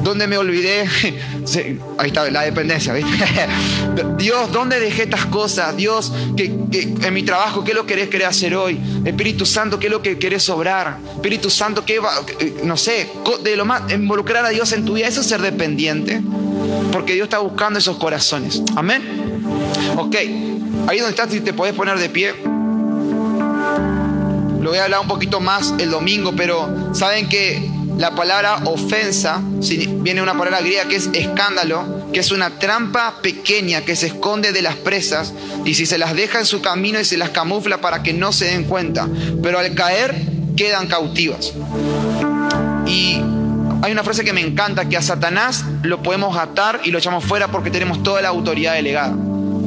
¿Dónde me olvidé? *laughs* ahí está la dependencia, ¿viste? *laughs* Dios, ¿dónde dejé estas cosas? Dios, que, en mi trabajo, ¿qué es lo que querés, hacer hoy? Espíritu Santo, ¿qué es lo que querés obrar? Espíritu Santo, ¿qué va? No sé, de lo más, involucrar a Dios en tu vida, eso es ser dependiente. Porque Dios está buscando esos corazones. Amén. Ok, ahí donde estás, si te podés poner de pie. Lo voy a hablar un poquito más el domingo, pero saben que la palabra ofensa viene una palabra griega que es escándalo, que es una trampa pequeña que se esconde de las presas y si se las deja en su camino y se las camufla para que no se den cuenta, pero al caer quedan cautivas. Y hay una frase que me encanta, que a Satanás lo podemos atar y lo echamos fuera porque tenemos toda la autoridad delegada,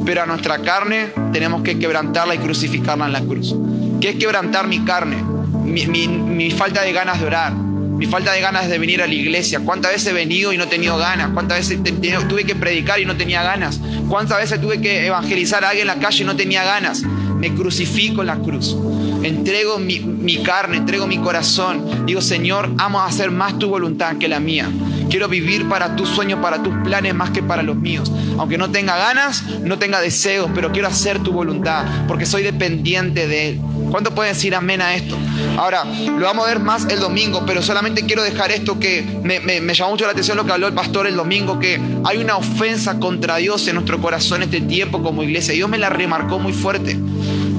pero a nuestra carne tenemos que quebrantarla y crucificarla en la cruz. ¿Qué es quebrantar mi carne? mi falta de ganas de orar, mi falta de ganas de venir a la iglesia. ¿Cuántas veces he venido y no he tenido ganas? ¿Cuántas veces tuve que predicar y no tenía ganas? ¿Cuántas veces tuve que evangelizar a alguien en la calle y no tenía ganas? Me crucifico en la cruz. Entrego mi, mi carne, entrego mi corazón. Digo, Señor, amo hacer más tu voluntad que la mía. Quiero vivir para tus sueños, para tus planes más que para los míos. Aunque no tenga ganas, no tenga deseos, pero quiero hacer tu voluntad porque soy dependiente de Él. ¿Cuánto pueden decir amén a esto? Ahora, lo vamos a ver más el domingo, pero solamente quiero dejar esto que me, me, llamó mucho la atención lo que habló el pastor el domingo, que hay una ofensa contra Dios en nuestro corazón este tiempo como iglesia. Dios me la remarcó muy fuerte.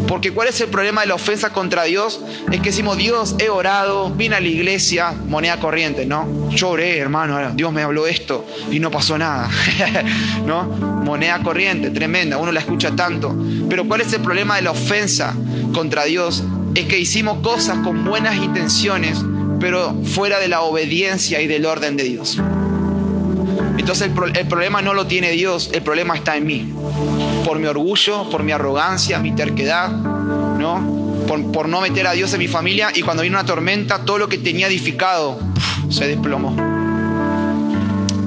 Porque ¿cuál es el problema de la ofensa contra Dios? Es que decimos, Dios, he orado, vine a la iglesia, moneda corriente, ¿no? Yo oré, hermano, Dios me habló esto y no pasó nada, *laughs* ¿no? Moneda corriente, tremenda, uno la escucha tanto. Pero ¿cuál es el problema de la ofensa contra Dios? Es que hicimos cosas con buenas intenciones, pero fuera de la obediencia y del orden de Dios. Entonces el, problema no lo tiene Dios, el problema está en mí. Por mi orgullo, por mi arrogancia, mi terquedad, ¿no? Por, por no meter a Dios en mi familia y cuando vino una tormenta, todo lo que tenía edificado se desplomó.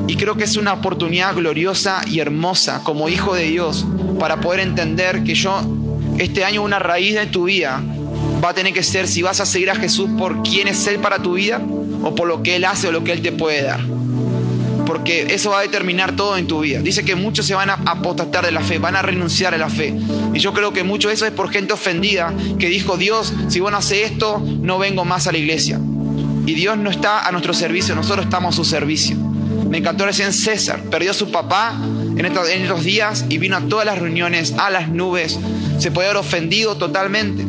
Y creo que es una oportunidad gloriosa y hermosa como hijo de Dios para poder entender que yo, este año una raíz de tu vida va a tener que ser si vas a seguir a Jesús por quién es Él para tu vida o por lo que Él hace o lo que Él te puede dar porque eso va a determinar todo en tu vida. Dice que muchos se van a apostatar de la fe, van a renunciar a la fe. Y yo creo que mucho de eso es por gente ofendida que dijo, Dios, si vos no haces esto, no vengo más a la iglesia. Y Dios no está a nuestro servicio, nosotros estamos a su servicio. Me encantó recién César, perdió a su papá en estos, en estos días y vino a todas las reuniones, a las nubes. Se puede haber ofendido totalmente.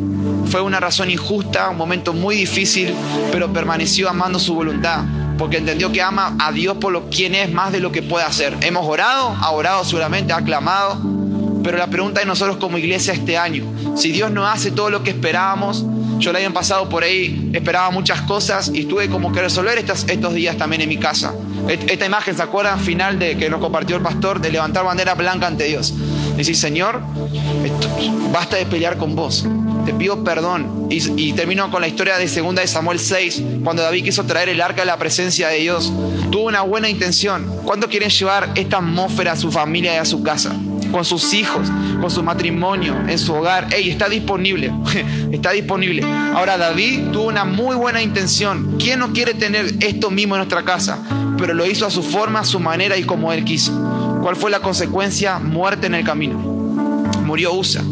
Fue una razón injusta, un momento muy difícil, pero permaneció amando su voluntad porque entendió que ama a Dios por lo quien es más de lo que puede hacer. Hemos orado, ha orado seguramente, ha clamado, pero la pregunta de nosotros como iglesia este año, si Dios no hace todo lo que esperábamos, yo el año pasado por ahí esperaba muchas cosas y tuve como que resolver estos, estos días también en mi casa. Esta imagen, ¿se acuerdan? Final de que nos compartió el pastor de levantar bandera blanca ante Dios. Decís, Señor, basta de pelear con vos. Te pido perdón. Y, termino con la historia de 2 de Samuel 6, cuando David quiso traer el arca de la presencia de Dios. Tuvo una buena intención. ¿Cuándo quieren llevar esta atmósfera a su familia y a su casa? Con sus hijos, con su matrimonio, en su hogar. Ey, está disponible. *laughs* está disponible. Ahora, David tuvo una muy buena intención. ¿Quién no quiere tener esto mismo en nuestra casa? Pero lo hizo a su forma, a su manera y como él quiso. ¿Cuál fue la consecuencia? Muerte en el camino. Murió Usa.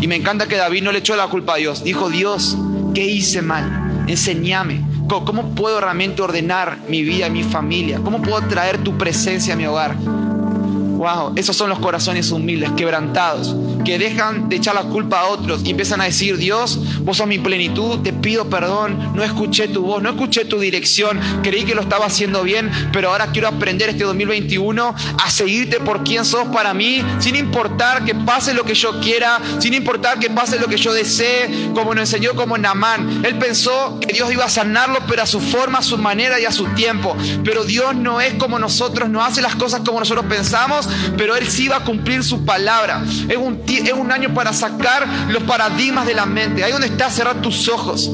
Y me encanta que David no le echó la culpa a Dios. Dijo, Dios, ¿qué hice mal? Enséñame. ¿Cómo puedo realmente ordenar mi vida, mi familia? ¿Cómo puedo traer tu presencia a mi hogar? Wow, esos son los corazones humildes, quebrantados, que dejan de echar la culpa a otros y empiezan a decir, Dios, vos sos mi plenitud, te pido perdón, no escuché tu voz, no escuché tu dirección, creí que lo estaba haciendo bien, pero ahora quiero aprender este 2021 a seguirte por quien sos para mí, sin importar que pase lo que yo quiera, sin importar que pase lo que yo desee, como nos enseñó como Namán. Él pensó que Dios iba a sanarlo, pero a su forma, a su manera y a su tiempo. Pero Dios no es como nosotros, no hace las cosas como nosotros pensamos pero Él sí va a cumplir su palabra. Es un, es un año para sacar los paradigmas de la mente. Ahí donde está, cerrar tus ojos.